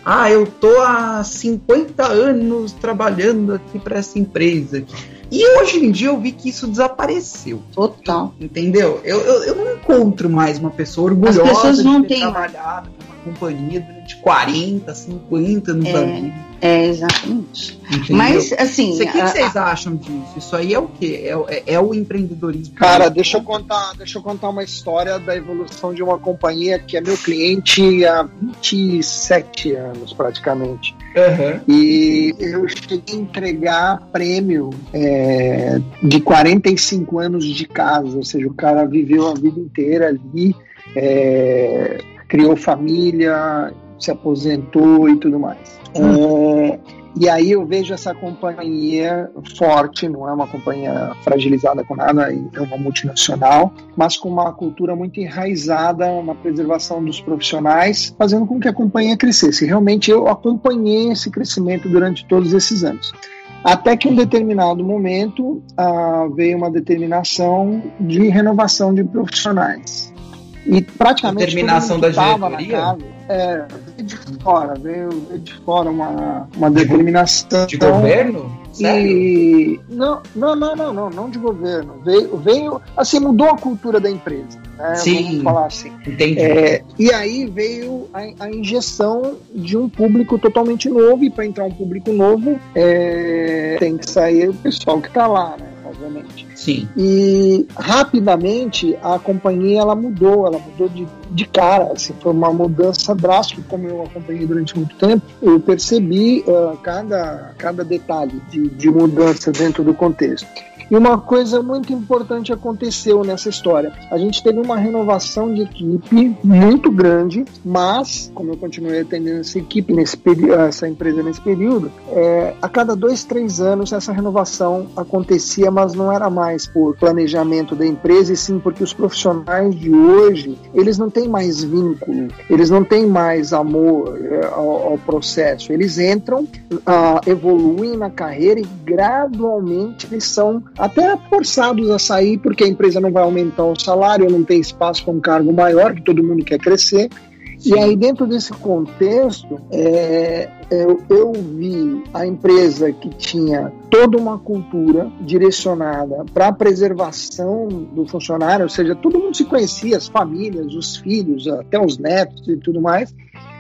Ah, eu tô há 50 anos trabalhando aqui para essa empresa. E hoje em dia eu vi que isso desapareceu. Total. Entendeu? Eu, eu, eu não encontro mais uma pessoa orgulhosa As pessoas não de ter trabalhado numa companhia 40, 50 anos é. vida. É, exatamente. Entendeu? Mas, assim. O que, que, vocês acham disso? Isso aí é o quê? É, é, é, o empreendedorismo? Cara, deixa eu, contar, deixa eu contar uma história da evolução de uma companhia que é meu cliente há 27 anos, praticamente. Uhum. E eu cheguei a entregar prêmio é, de 45 anos de casa, ou seja, o cara viveu a vida inteira ali, é, criou família, se aposentou e tudo mais. É, e aí eu vejo essa companhia forte, não é uma companhia fragilizada com nada, é uma multinacional, mas com uma cultura muito enraizada, uma preservação dos profissionais, fazendo com que a companhia crescesse. Realmente eu acompanhei esse crescimento durante todos esses anos. Até que em um determinado momento ah, veio uma determinação de renovação de profissionais. E praticamente. Determinação da diretoria? Casa, é, de fora, veio, veio, de fora uma, uma determinação. De governo? Sério? E não, não, não, não, não, não de governo. Veio, veio, assim, mudou a cultura da empresa. Né? Sim, Vamos falar assim. Entendi. É, e aí veio a, a, injeção de um público totalmente novo, e para entrar um público novo, é, tem que sair o pessoal que está lá, né? Obviamente. Sim. E rapidamente a companhia ela mudou, ela mudou de, de cara, assim, foi uma mudança drástica, como eu acompanhei durante muito tempo. Eu percebi uh, cada, cada detalhe de, de mudança dentro do contexto. E uma coisa muito importante aconteceu nessa história. A gente teve uma renovação de equipe muito grande, mas, como eu continuei atendendo essa equipe, nesse essa empresa nesse período, é, a cada dois, três anos essa renovação acontecia, mas não era mais por planejamento da empresa, e sim porque os profissionais de hoje, eles não têm mais vínculo, eles não têm mais amor é, ao, ao processo. Eles entram, uh, evoluem na carreira e gradualmente eles são até forçados a sair porque a empresa não vai aumentar o salário, não tem espaço para um cargo maior, que todo mundo quer crescer. E aí, dentro desse contexto, é, eu, eu vi a empresa que tinha toda uma cultura direcionada para a preservação do funcionário, ou seja, todo mundo se conhecia, as famílias, os filhos, até os netos e tudo mais,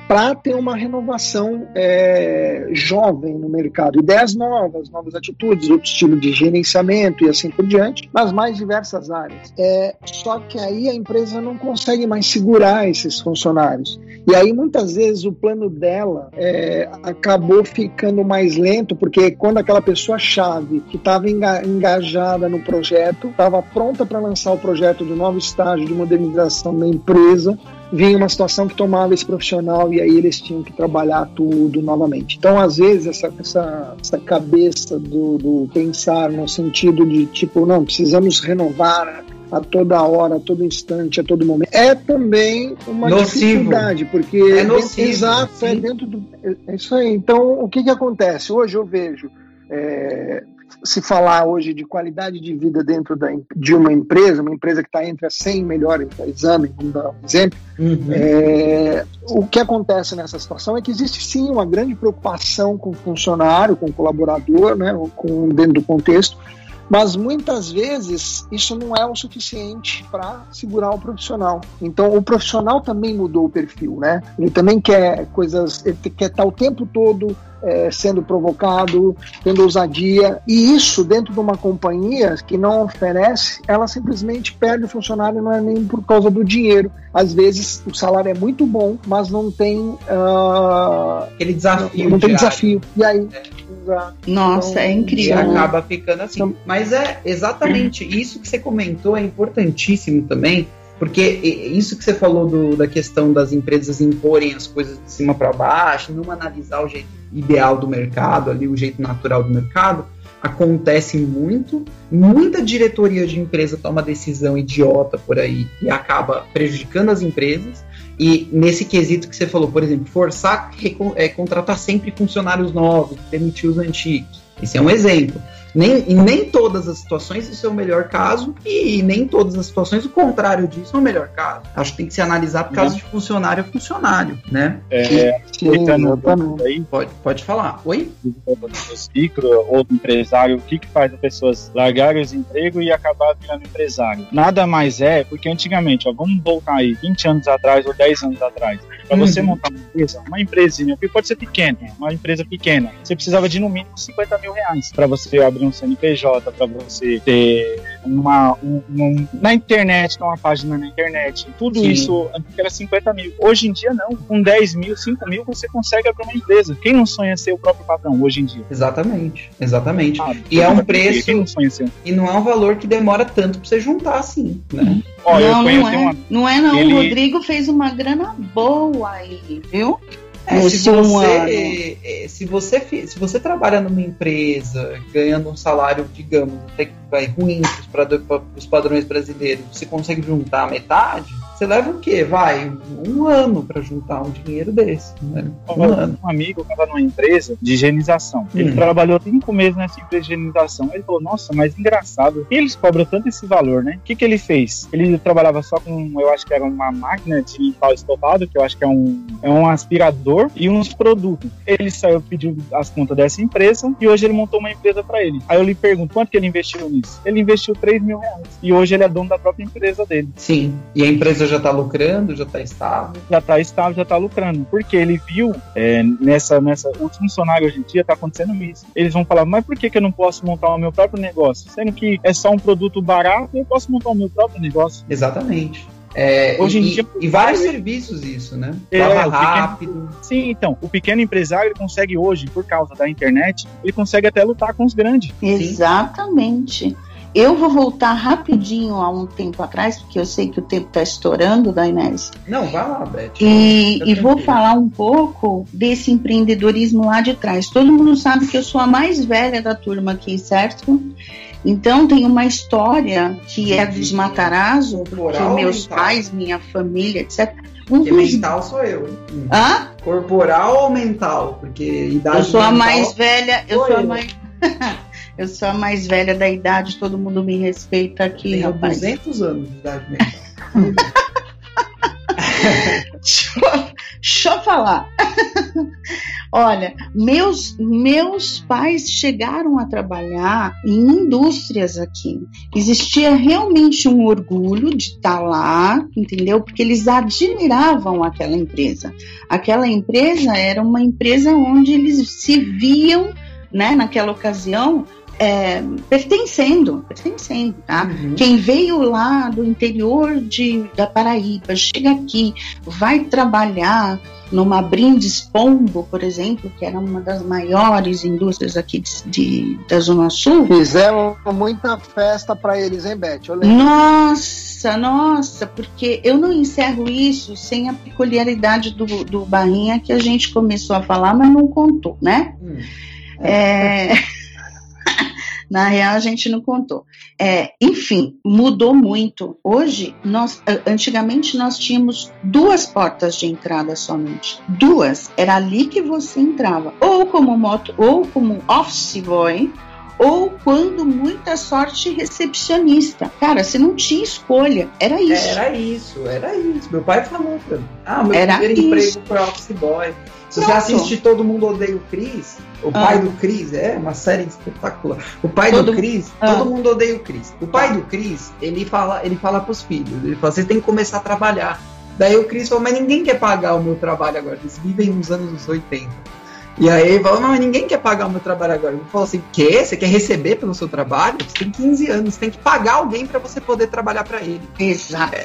para ter uma renovação é, jovem no mercado, ideias novas, novas atitudes, outro estilo de gerenciamento e assim por diante, nas mais diversas áreas. É, só que aí a empresa não consegue mais segurar esses funcionários. E aí muitas vezes o plano dela é, acabou ficando mais lento, porque quando aquela pessoa-chave que estava engajada no projeto, estava pronta para lançar o projeto do novo estágio de modernização da empresa, vinha uma situação que tomava esse profissional e aí eles tinham que trabalhar tudo novamente. Então, às vezes, essa, essa, essa cabeça do, do pensar no sentido de tipo, não, precisamos renovar a toda hora, a todo instante, a todo momento. É também uma nocivo. dificuldade, porque é nocivo, exato, é dentro do. É isso aí. Então, o que, que acontece? Hoje eu vejo. É, se falar hoje de qualidade de vida dentro da, de uma empresa, uma empresa que está entre as 100 melhores da exame, vamos dar um exemplo, uhum. é, o que acontece nessa situação é que existe sim uma grande preocupação com o funcionário, com o colaborador, né, com, dentro do contexto, mas muitas vezes isso não é o suficiente para segurar o profissional. Então o profissional também mudou o perfil, né? Ele também quer coisas, ele quer estar o tempo todo é, sendo provocado, tendo ousadia. E isso, dentro de uma companhia que não oferece, ela simplesmente perde o funcionário, não é nem por causa do dinheiro. Às vezes o salário é muito bom, mas não tem. Uh, Aquele desafio. Não, não tem desafio. E aí. É. Nossa, então, é incrível. Acaba ficando assim. Então, mas é exatamente isso que você comentou, é importantíssimo também porque isso que você falou do, da questão das empresas imporem as coisas de cima para baixo, não analisar o jeito ideal do mercado, ali o jeito natural do mercado, acontece muito. Muita diretoria de empresa toma decisão idiota por aí e acaba prejudicando as empresas. E nesse quesito que você falou, por exemplo, forçar é, contratar sempre funcionários novos, demitir os antigos. Esse é um exemplo. Nem, em nem todas as situações isso é o melhor caso, e nem em todas as situações o contrário disso é o melhor caso. Acho que tem que se analisar por causa uhum. de funcionário a funcionário, né? É, aí, pode, pode falar. Oi? Os micro ou empresário, o que, que faz as pessoas largarem os empregos e acabar virando empresário? Nada mais é, porque antigamente, ó, vamos voltar aí 20 anos atrás ou 10 anos atrás, para uhum. você montar uma empresa, uma empresinha, que pode ser pequena, uma empresa pequena, você precisava de no mínimo 50 mil reais para você abrir um CNPJ, para você ter uma, um, um, na internet, ter uma página na internet. Tudo Sim. isso era 50 mil. Hoje em dia, não. Com 10 mil, 5 mil, você consegue abrir uma empresa. Quem não sonha ser o próprio patrão hoje em dia? Exatamente, exatamente. Ah, e é um preço. Quem não sonha ser? E não é um valor que demora tanto para você juntar assim, né? não, não é. Uma... Não é, não. Ele... O Rodrigo fez uma grana boa aí, viu? É, se, você, é, se, você, se você trabalha numa empresa ganhando um salário, digamos, até que vai ruim para os padrões brasileiros, você consegue juntar metade, você leva o quê? Vai, um ano para juntar um dinheiro desse. Né? Um, ano. um amigo estava numa empresa de higienização. Ele hum. trabalhou cinco meses nessa empresa de higienização. Ele falou, nossa, mas engraçado. E eles cobram tanto esse valor, né? O que, que ele fez? Ele trabalhava só com, eu acho que era uma máquina de limpar o estofado, que eu acho que é um, é um aspirador, e uns produtos. Ele saiu, pediu as contas dessa empresa, e hoje ele montou uma empresa para ele. Aí eu lhe pergunto, quanto que ele investiu nisso? Ele investiu 3 mil reais. E hoje ele é dono da própria empresa dele. Sim, e a empresa já está lucrando, já está estável. Já está estável, já está lucrando. Porque ele viu é, nessa, nessa. Os funcionários hoje em dia está acontecendo isso. Eles vão falar, mas por que, que eu não posso montar o meu próprio negócio? Sendo que é só um produto barato, eu posso montar o meu próprio negócio. Exatamente. É, Hoje em e, dia. E vários serviços, isso, né? É, rápido. Pequeno, sim, então. O pequeno empresário ele consegue hoje, por causa da internet, ele consegue até lutar com os grandes. Exatamente. Eu vou voltar rapidinho a um tempo atrás, porque eu sei que o tempo está estourando, da Inés. Não, vai lá, Beth. E, e vou falar um pouco desse empreendedorismo lá de trás. Todo mundo sabe que eu sou a mais velha da turma aqui, certo? Então tem uma história que é dos Matarazzo, que meus mental. pais, minha família, etc. Um dos... mental sou eu. Hã? Corporal ou mental? Porque idade Eu sou a mais velha, eu sou, sou a mais Eu sou a mais velha da idade, todo mundo me respeita aqui. Tem rapaz. 200 anos de idade mesmo. deixa, eu, Deixa eu falar. Olha, meus, meus pais chegaram a trabalhar em indústrias aqui. Existia realmente um orgulho de estar lá, entendeu? Porque eles admiravam aquela empresa. Aquela empresa era uma empresa onde eles se viam, né, naquela ocasião, é, pertencendo, pertencendo, tá? Uhum. Quem veio lá do interior de, da Paraíba, chega aqui, vai trabalhar numa Brindes Pombo, por exemplo, que era uma das maiores indústrias aqui de, de da Zona Sul. Fizeram muita festa para eles, hein, Beth? Nossa, nossa, porque eu não encerro isso sem a peculiaridade do, do Barrinha que a gente começou a falar, mas não contou, né? Hum. É... Na real, a gente não contou. É, enfim, mudou muito. Hoje, nós, antigamente, nós tínhamos duas portas de entrada somente. Duas. Era ali que você entrava. Ou como moto, ou como office boy, ou quando muita sorte recepcionista. Cara, você não tinha escolha, era isso. Era isso, era isso. Meu pai falou pra mim. Ah, meu era primeiro isso. emprego foi office boy. Se você assiste Todo Mundo Odeia o Chris, o ah. pai do Chris, é uma série espetacular. O pai todo, do Chris, ah. todo mundo odeia o Chris. O pai do Chris, ele fala, ele fala pros filhos, ele fala, vocês têm que começar a trabalhar. Daí o Chris falou, mas ninguém quer pagar o meu trabalho agora, eles vivem nos anos 80. E aí ele falou, não, ninguém quer pagar o meu trabalho agora. Ele falou assim, quê? Você quer receber pelo seu trabalho? Você tem 15 anos, você tem que pagar alguém para você poder trabalhar para ele. Exato. É.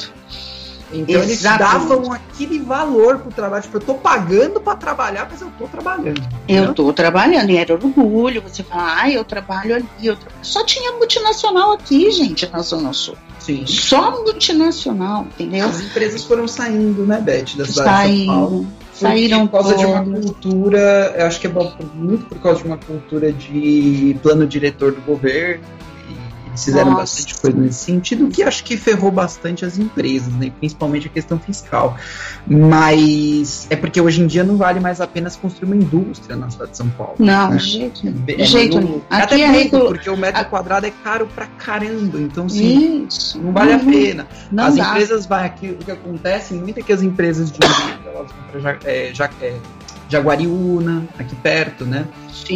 Então Exatamente. eles davam aquele valor pro trabalho. Tipo, eu tô pagando para trabalhar, mas eu tô trabalhando. Eu né? tô trabalhando, e era orgulho. Você fala, ah, eu trabalho ali. Eu tra... Só tinha multinacional aqui, gente, na Zona Sul. Sim. Só multinacional, entendeu? As empresas foram saindo, né, Beth, da cidade Saindo. de São Paulo. Saíram por causa de uma cultura, eu acho que é muito por causa de uma cultura de plano diretor do governo, eles fizeram Nossa. bastante coisa nesse sentido, que acho que ferrou bastante as empresas, né? principalmente a questão fiscal. Mas é porque hoje em dia não vale mais a pena construir uma indústria na cidade de São Paulo. Não, né? jeito, é, jeito nenhum. Até é porque o metro a... quadrado é caro pra caramba. Então, sim, Isso. não vale uhum. a pena. Não as dá. empresas vai aqui, o que acontece, muito é que as empresas de elas vão pra, é, já, é, Jaguariúna, aqui perto, né?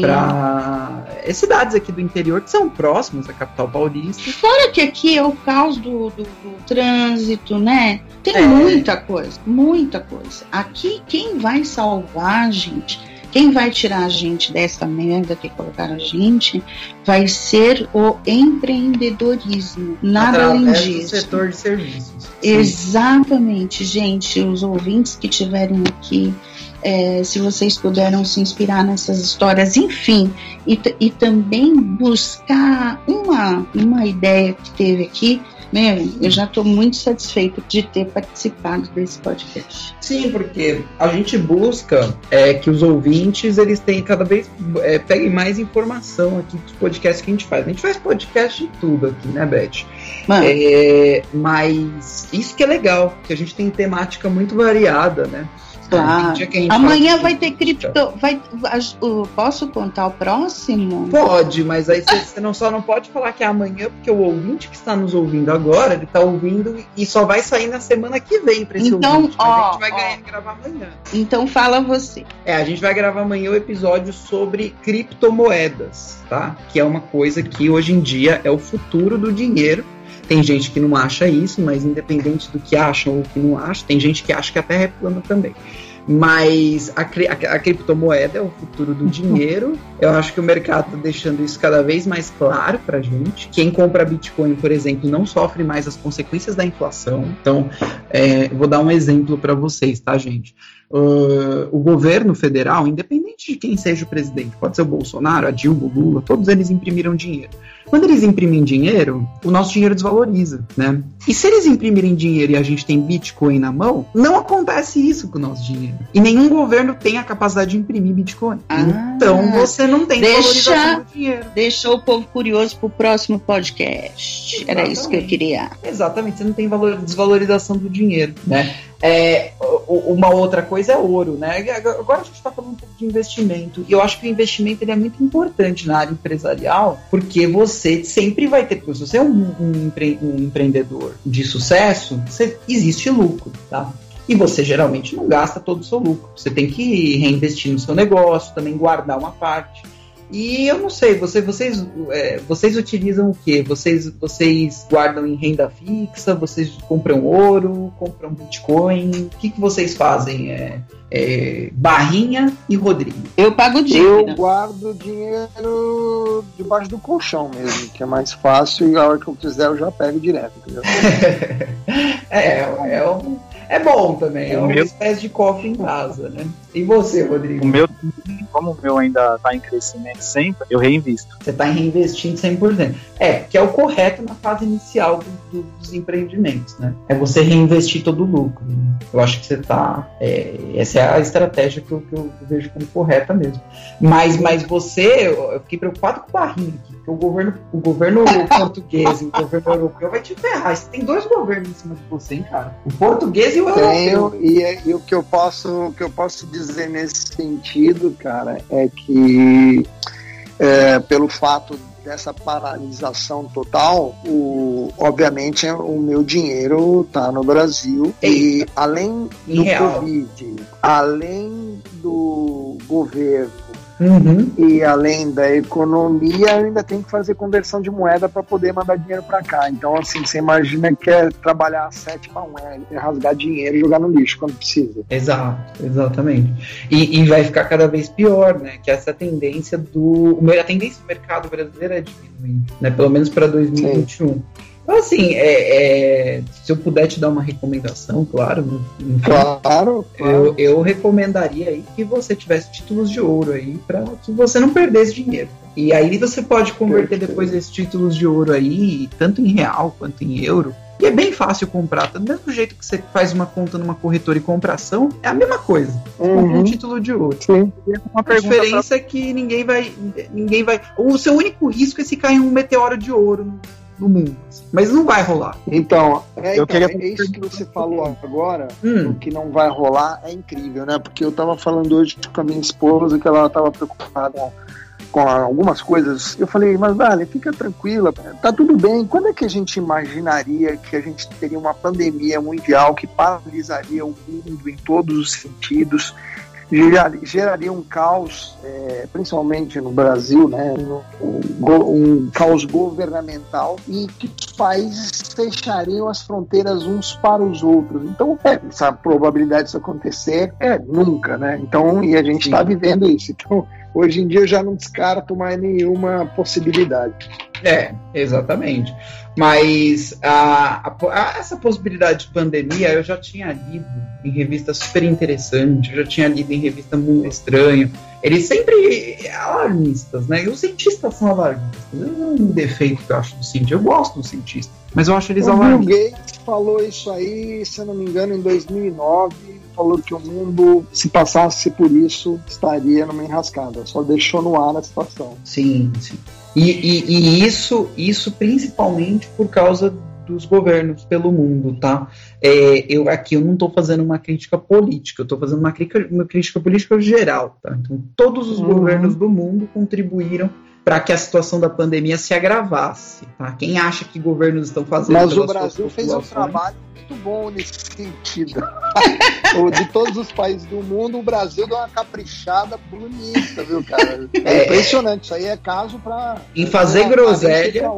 Para é, cidades aqui do interior que são próximas à capital paulista. Fora que aqui é o caos do, do, do trânsito, né? Tem é. muita coisa, muita coisa. Aqui quem vai salvar a gente, quem vai tirar a gente dessa merda que colocaram a gente, vai ser o empreendedorismo. Nada além disso. Do setor de serviços. Exatamente, gente. Os ouvintes que tiverem aqui é, se vocês puderam se inspirar nessas histórias, enfim, e, e também buscar uma, uma ideia que teve aqui. Meu, eu já estou muito satisfeito de ter participado desse podcast. Sim, porque a gente busca é, que os ouvintes eles tenham cada vez é, peguem mais informação aqui dos podcasts que a gente faz. A gente faz podcast de tudo aqui, né, Beth? É, mas isso que é legal, que a gente tem temática muito variada, né? Claro. Amanhã vai ter cripto. Vai, posso contar o próximo? Pode, mas aí você não só não pode falar que é amanhã, porque o ouvinte que está nos ouvindo agora, ele está ouvindo e só vai sair na semana que vem para esse então, ouvinte. Ó, a gente vai ganhar, gravar amanhã. Então fala você. É, a gente vai gravar amanhã o episódio sobre criptomoedas, tá? Que é uma coisa que hoje em dia é o futuro do dinheiro. Tem gente que não acha isso, mas independente do que acham ou que não acham, tem gente que acha que a Terra é plana também. Mas a, a, a, criptomoeda é o futuro do dinheiro. Eu acho que o mercado está deixando isso cada vez mais claro para gente. Quem compra Bitcoin, por exemplo, não sofre mais as consequências da inflação. Então, é, vou dar um exemplo para vocês, tá, gente? Uh, o governo federal, independente de quem seja o presidente, pode ser o Bolsonaro, a Dilma, o Lula, todos eles imprimiram dinheiro. Quando eles imprimem dinheiro, o nosso dinheiro desvaloriza, né? E se eles imprimirem dinheiro e a gente tem Bitcoin na mão, não acontece isso com o nosso dinheiro. E nenhum governo tem a capacidade de imprimir Bitcoin. Ah, então você não tem deixa, valorização do dinheiro. Deixou o povo curioso pro próximo podcast. Exatamente. Era isso que eu queria. Exatamente, você não tem valor, desvalorização do dinheiro, né? É, uma outra coisa é ouro, né? Agora a gente está falando um pouco de investimento. E eu acho que o investimento ele é muito importante na área empresarial, porque você sempre vai ter. Se você é um, um, empre, um empreendedor de sucesso, você, existe lucro, tá? E você geralmente não gasta todo o seu lucro. Você tem que reinvestir no seu negócio, também guardar uma parte. E eu não sei, você, vocês, é, vocês utilizam o quê? Vocês, vocês guardam em renda fixa? Vocês compram ouro? Compram Bitcoin? O que, que vocês fazem? É, é, Barrinha e Rodrigo. Eu pago dinheiro. Eu guardo dinheiro debaixo do colchão mesmo, que é mais fácil e a hora que eu quiser eu já pego direto. é, é um é bom também, é uma meu... espécie de cofre em casa, né? E você, Rodrigo? O meu, como o meu ainda está em crescimento sempre, eu reinvisto. Você está reinvestindo 100%. É, que é o correto na fase inicial do, do, dos empreendimentos, né? É você reinvestir todo o lucro. Né? Eu acho que você está... É, essa é a estratégia que eu, que eu, vejo como correta mesmo. Mas, mas você... Eu fiquei preocupado com o barrinho aqui, porque o governo, o governo português e o governo europeu vai te ferrar. Você tem dois governos em cima de você, hein, cara? O português e o europeu. Tenho, e, e o que eu posso, o que eu posso dizer nesse sentido, cara, é que é, pelo fato dessa paralisação total, o, obviamente o meu dinheiro está no Brasil Eita. e além do Real. Covid, além do governo Uhum. E além da economia, ainda tem que fazer conversão de moeda para poder mandar dinheiro para cá. Então, assim, você imagina que é trabalhar a sétima moeda, é rasgar dinheiro e jogar no lixo quando precisa. Exato, exatamente. E, e vai ficar cada vez pior, né? Que essa tendência do. A tendência do mercado brasileiro é diminuir, né? Pelo menos para 2021. Sim. Então, assim, é, é, se eu puder te dar uma recomendação, claro. Enfim, claro, claro. Eu, eu recomendaria aí que você tivesse títulos de ouro aí para que você não perdesse dinheiro. E aí você pode converter depois esses títulos de ouro aí, tanto em real quanto em euro. E é bem fácil comprar. Do mesmo jeito que você faz uma conta numa corretora e compra ação, é a mesma coisa. Uhum. um título de ouro. Sim. Uma a diferença pra... é que ninguém vai. Ninguém vai. O seu único risco é se cair um meteoro de ouro no mundo. Mas não vai rolar. Então, é, então, queria... é isso que você falou agora, hum. o que não vai rolar é incrível, né? Porque eu tava falando hoje com a minha esposa que ela tava preocupada com algumas coisas. Eu falei, mas Dali, fica tranquila, tá tudo bem. Quando é que a gente imaginaria que a gente teria uma pandemia mundial que paralisaria o mundo em todos os sentidos? Geraria um caos, é, principalmente no Brasil, né, um, um, caos governamental e que os países fechariam as fronteiras uns para os outros. Então, é, essa probabilidade disso acontecer é nunca, né? Então, e a gente está vivendo isso. Então, hoje em dia eu já não descarto mais nenhuma possibilidade. É, exatamente. Mas a, a, a, essa possibilidade de pandemia eu já tinha lido em revista super interessante, eu já tinha lido em revista Mundo Estranho. Eles sempre alarmistas, né? E os cientistas são alarmistas. É um defeito que eu acho do cientista. Eu gosto dos cientistas, mas eu acho eles o alarmistas. Bill Gates falou isso aí, se eu não me engano, em 2009. Falou que o mundo, se passasse por isso, estaria numa enrascada. Só deixou no ar a situação. Sim, sim. E, e, e, isso, isso principalmente por causa dos governos pelo mundo, tá? É, eu aqui eu não estou fazendo uma crítica política, eu estou fazendo uma crítica, uma crítica política geral, tá? Então todos os uhum. governos do mundo contribuíram para que a situação da pandemia se agravasse. Tá? Quem acha que governos estão fazendo Mas o Brasil fez um trabalho muito bom nesse sentido. de todos os países do mundo, o Brasil deu uma caprichada bonita, viu, cara? É, é impressionante. Isso aí é caso para. Em fazer groselha.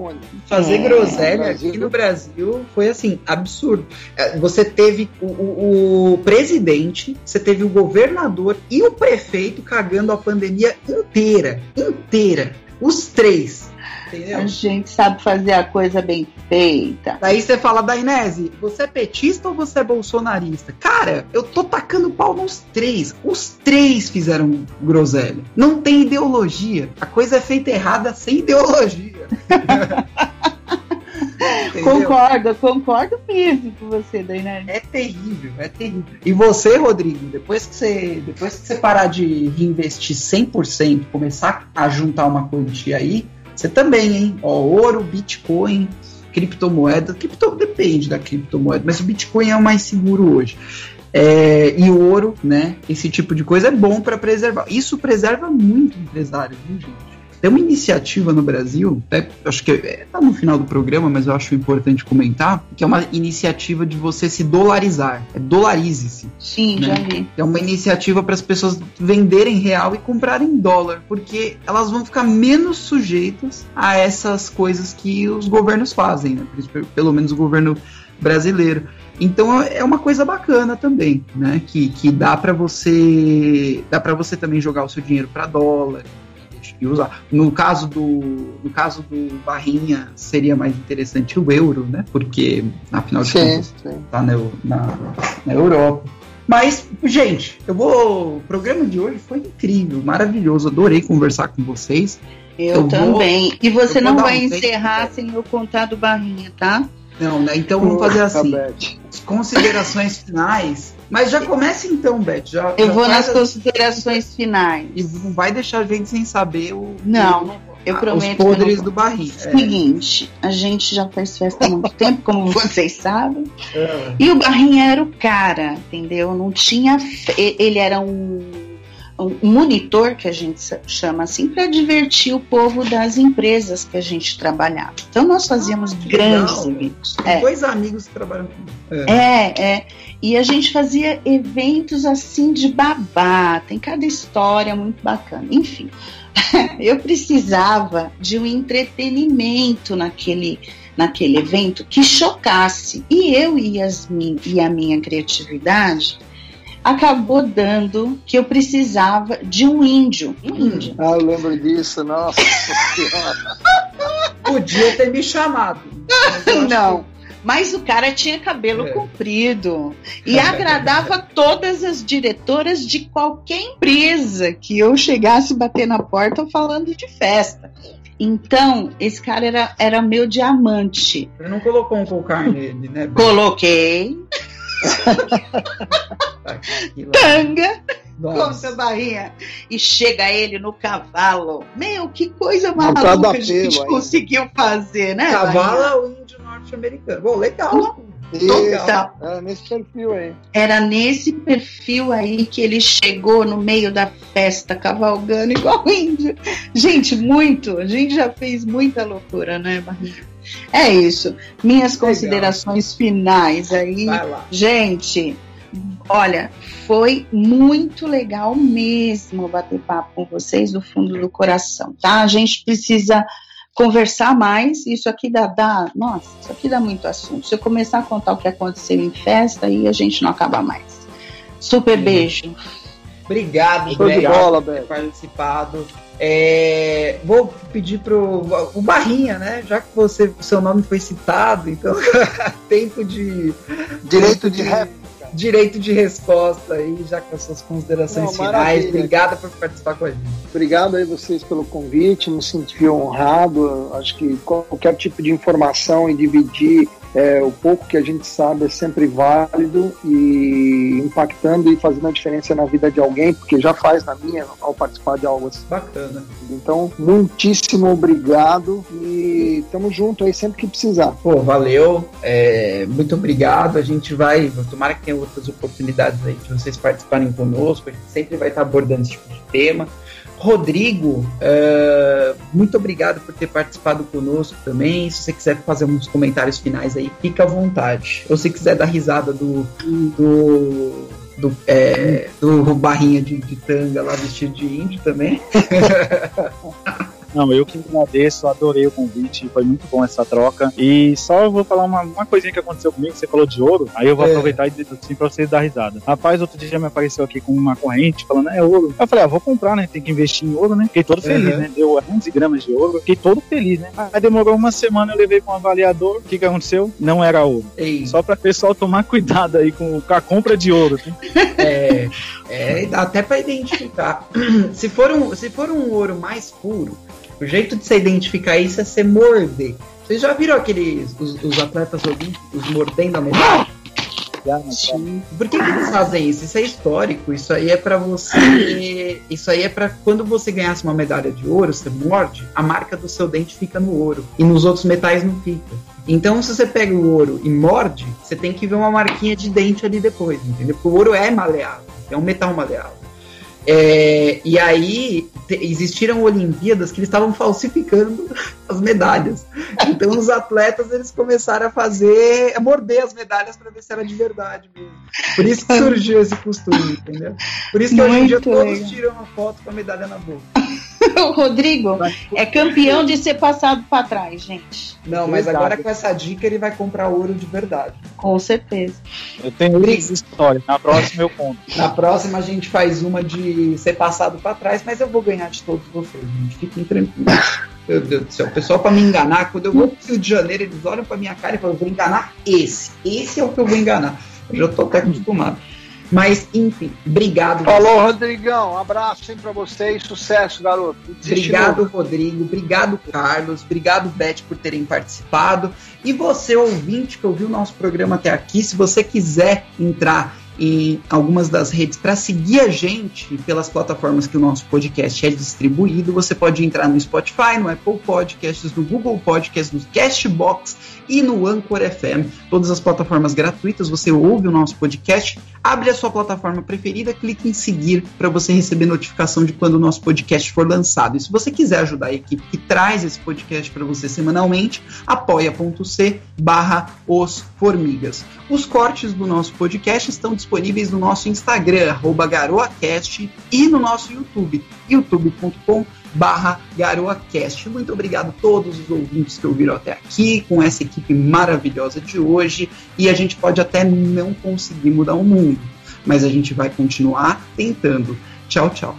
Fazer é, groselha aqui no Brasil foi assim, absurdo. É, você teve o, o, o presidente, você teve o governador e o prefeito cagando a pandemia inteira. Inteira. Os três. Entendeu? A gente sabe fazer a coisa bem feita. Daí você fala da Inês, você é petista ou você é bolsonarista? Cara, eu tô tacando pau nos três. Os três fizeram groselha. Não tem ideologia. A coisa é feita errada sem ideologia. concordo, concordo mesmo com você, Dainese. É terrível, é terrível. E você, Rodrigo, depois que você, depois que você parar de reinvestir 100%, começar a juntar uma quantia aí, você também, hein? Ó, ouro, Bitcoin, criptomoeda. Cripto, depende da criptomoeda, mas o Bitcoin é o mais seguro hoje. É, e ouro, né? Esse tipo de coisa é bom para preservar. Isso preserva muito o empresário, viu, gente? Tem uma iniciativa no Brasil, até, acho que está no final do programa, mas eu acho importante comentar, que é uma iniciativa de você se dolarizar. É dolarize-se. Sim, né? já vi. É uma iniciativa para as pessoas venderem real e comprarem dólar, porque elas vão ficar menos sujeitas a essas coisas que os governos fazem, né? Pelo menos o governo brasileiro. Então é uma coisa bacana também, né? Que, que dá para você dá para você também jogar o seu dinheiro para dólar e usar. No caso do no caso do Barrinha seria mais interessante o euro, né? Porque afinal de contas está na, na, na Europa. Mas, gente, eu vou. O programa de hoje foi incrível, maravilhoso. Adorei conversar com vocês. Eu, eu também. Vou, e você não vai um encerrar sem eu contar do Barrinha, tá? Não, né? Então vamos fazer assim. Considerações finais. Mas já comece então, Beth. Já, eu já vou nas considerações finais. E não vai deixar a gente sem saber o. Não. Eu prometo. Os podres do barril. É. Seguinte, a gente já faz festa há muito tempo, como vocês sabem. É. E o barrinho era o cara, entendeu? Não tinha. Ele era um um monitor que a gente chama assim para divertir o povo das empresas que a gente trabalhava. Então nós fazíamos ah, grandes legal. eventos. É. Dois amigos que trabalham comigo. É. é, é. E a gente fazia eventos assim de babá. Tem cada história muito bacana. Enfim, eu precisava de um entretenimento naquele naquele evento que chocasse. E eu e, Yasmin, e a minha criatividade acabou dando que eu precisava de um índio. Um índio. Ah, eu lembro disso, nossa Podia ter me chamado. Não. Mas o cara tinha cabelo é. comprido e agradava todas as diretoras de qualquer empresa que eu chegasse bater na porta falando de festa. Então, esse cara era, era meu diamante. Você não colocou um cocar nele, né? Coloquei. Tanga. Nossa. Com barrinha. E chega ele no cavalo. Meu, que coisa maluca a gente aí. conseguiu fazer, né? Cavalo é o índio norte-americano. Bom, legal. Então, era nesse perfil aí. Era nesse perfil aí que ele chegou no meio da festa cavalgando igual índio. Gente, muito. A gente já fez muita loucura, né, Barriga? É isso. Minhas Legal. considerações finais aí. Gente, olha, foi muito legal mesmo bater papo com vocês do fundo do coração, tá? A gente precisa conversar mais, isso aqui dá, dá, nossa, isso aqui dá muito assunto. Se eu começar a contar o que aconteceu em festa, aí a gente não acaba mais. Super beijo. Obrigado, Beto, por ter participado. É, vou pedir pro o Barrinha, né? Já que você, seu nome foi citado, então tempo de direito de, de direito de resposta aí, já com as suas considerações Não, finais. Obrigada por participar com a gente. Obrigado aí vocês pelo convite, me senti honrado. Acho que qualquer tipo de informação e dividir é, o pouco que a gente sabe é sempre válido e impactando e fazendo a diferença na vida de alguém, porque já faz na minha ao participar de algo assim. Bacana. Então, muitíssimo obrigado e estamos junto aí sempre que precisar. Pô, valeu, é, muito obrigado. A gente vai, tomara que tenha outras oportunidades aí de vocês participarem conosco, a gente sempre vai estar abordando esse tipo de tema. Rodrigo, uh, muito obrigado por ter participado conosco também. Se você quiser fazer uns comentários finais aí, fica à vontade. Ou se quiser dar risada do, do do, é, do barrinha de, de, tanga lá vestido de índio também. Não, eu que agradeço, adorei o convite, foi muito bom essa troca. E só vou falar uma, uma coisinha que aconteceu comigo, você falou de ouro, aí eu vou é. aproveitar e dizer assim pra vocês dar risada. Rapaz, outro dia me apareceu aqui com uma corrente falando, é ouro. Eu falei, ah, vou comprar, né? Tem que investir em ouro, né? Fiquei todo feliz, uhum. né? Deu 11 gramas de ouro, fiquei todo feliz, né? Aí demorou uma semana, eu levei para um avaliador, o que que aconteceu? Não era ouro. Ei. Só para pessoal tomar cuidado aí com, com a compra de ouro. Né? É, é, dá até para identificar. se, for um, se for um ouro mais puro, o jeito de você identificar isso é você morder. Vocês já viram aqueles os, os atletas olímpicos mordendo a medalha? Sim. Por que, que, eles fazem isso? Isso é histórico. Isso aí é para você. Isso aí é para quando você ganhasse uma medalha de ouro, você morde, a marca do seu dente fica no ouro e nos outros metais não fica. Então, se você pega o ouro e morde, você tem que ver uma marquinha de dente ali depois, entendeu? Porque o ouro é maleável, é um metal maleável. É, e aí existiram Olimpíadas que eles estavam falsificando as medalhas. Então os atletas eles começaram a fazer, a morder as medalhas para ver se era de verdade mesmo. Por isso que surgiu esse costume, entendeu? Por isso que Muito hoje em dia legal. todos tiram uma foto com a medalha na boca. o Rodrigo é campeão de ser passado para trás, gente. Não, mas verdade. agora com essa dica ele vai comprar ouro de verdade. Com certeza. Eu tenho essa história. Na próxima eu conto. Na próxima a gente faz uma de ser passado para trás, mas eu vou ganhar de todos vocês, gente. Fiquem tranquilos. Meu Deus do céu, o pessoal para me enganar, quando eu vou pro Rio de Janeiro, eles olham para minha cara e falam, eu vou enganar esse. Esse é o que eu vou enganar. Eu já tô até acostumado. Mas, enfim, obrigado. Falou, Rodrigão. Um abraço sempre para você e sucesso, garoto. Obrigado, Rodrigo. Obrigado, Carlos. Obrigado, Beth, por terem participado. E você, ouvinte, que ouviu o nosso programa até aqui, se você quiser entrar em algumas das redes para seguir a gente pelas plataformas que o nosso podcast é distribuído, você pode entrar no Spotify, no Apple Podcasts, no Google Podcasts, no Castbox e no Anchor FM, todas as plataformas gratuitas. Você ouve o nosso podcast, abre a sua plataforma preferida, clique em seguir para você receber notificação de quando o nosso podcast for lançado. E se você quiser ajudar a equipe que traz esse podcast para você semanalmente, apoia.c barra os formigas. Os cortes do nosso podcast estão disponíveis no nosso Instagram, arroba garoacast, e no nosso YouTube, youtube.com barra GaroaCast. Muito obrigado a todos os ouvintes que ouviram até aqui, com essa equipe maravilhosa de hoje. E a gente pode até não conseguir mudar o mundo, mas a gente vai continuar tentando. Tchau, tchau.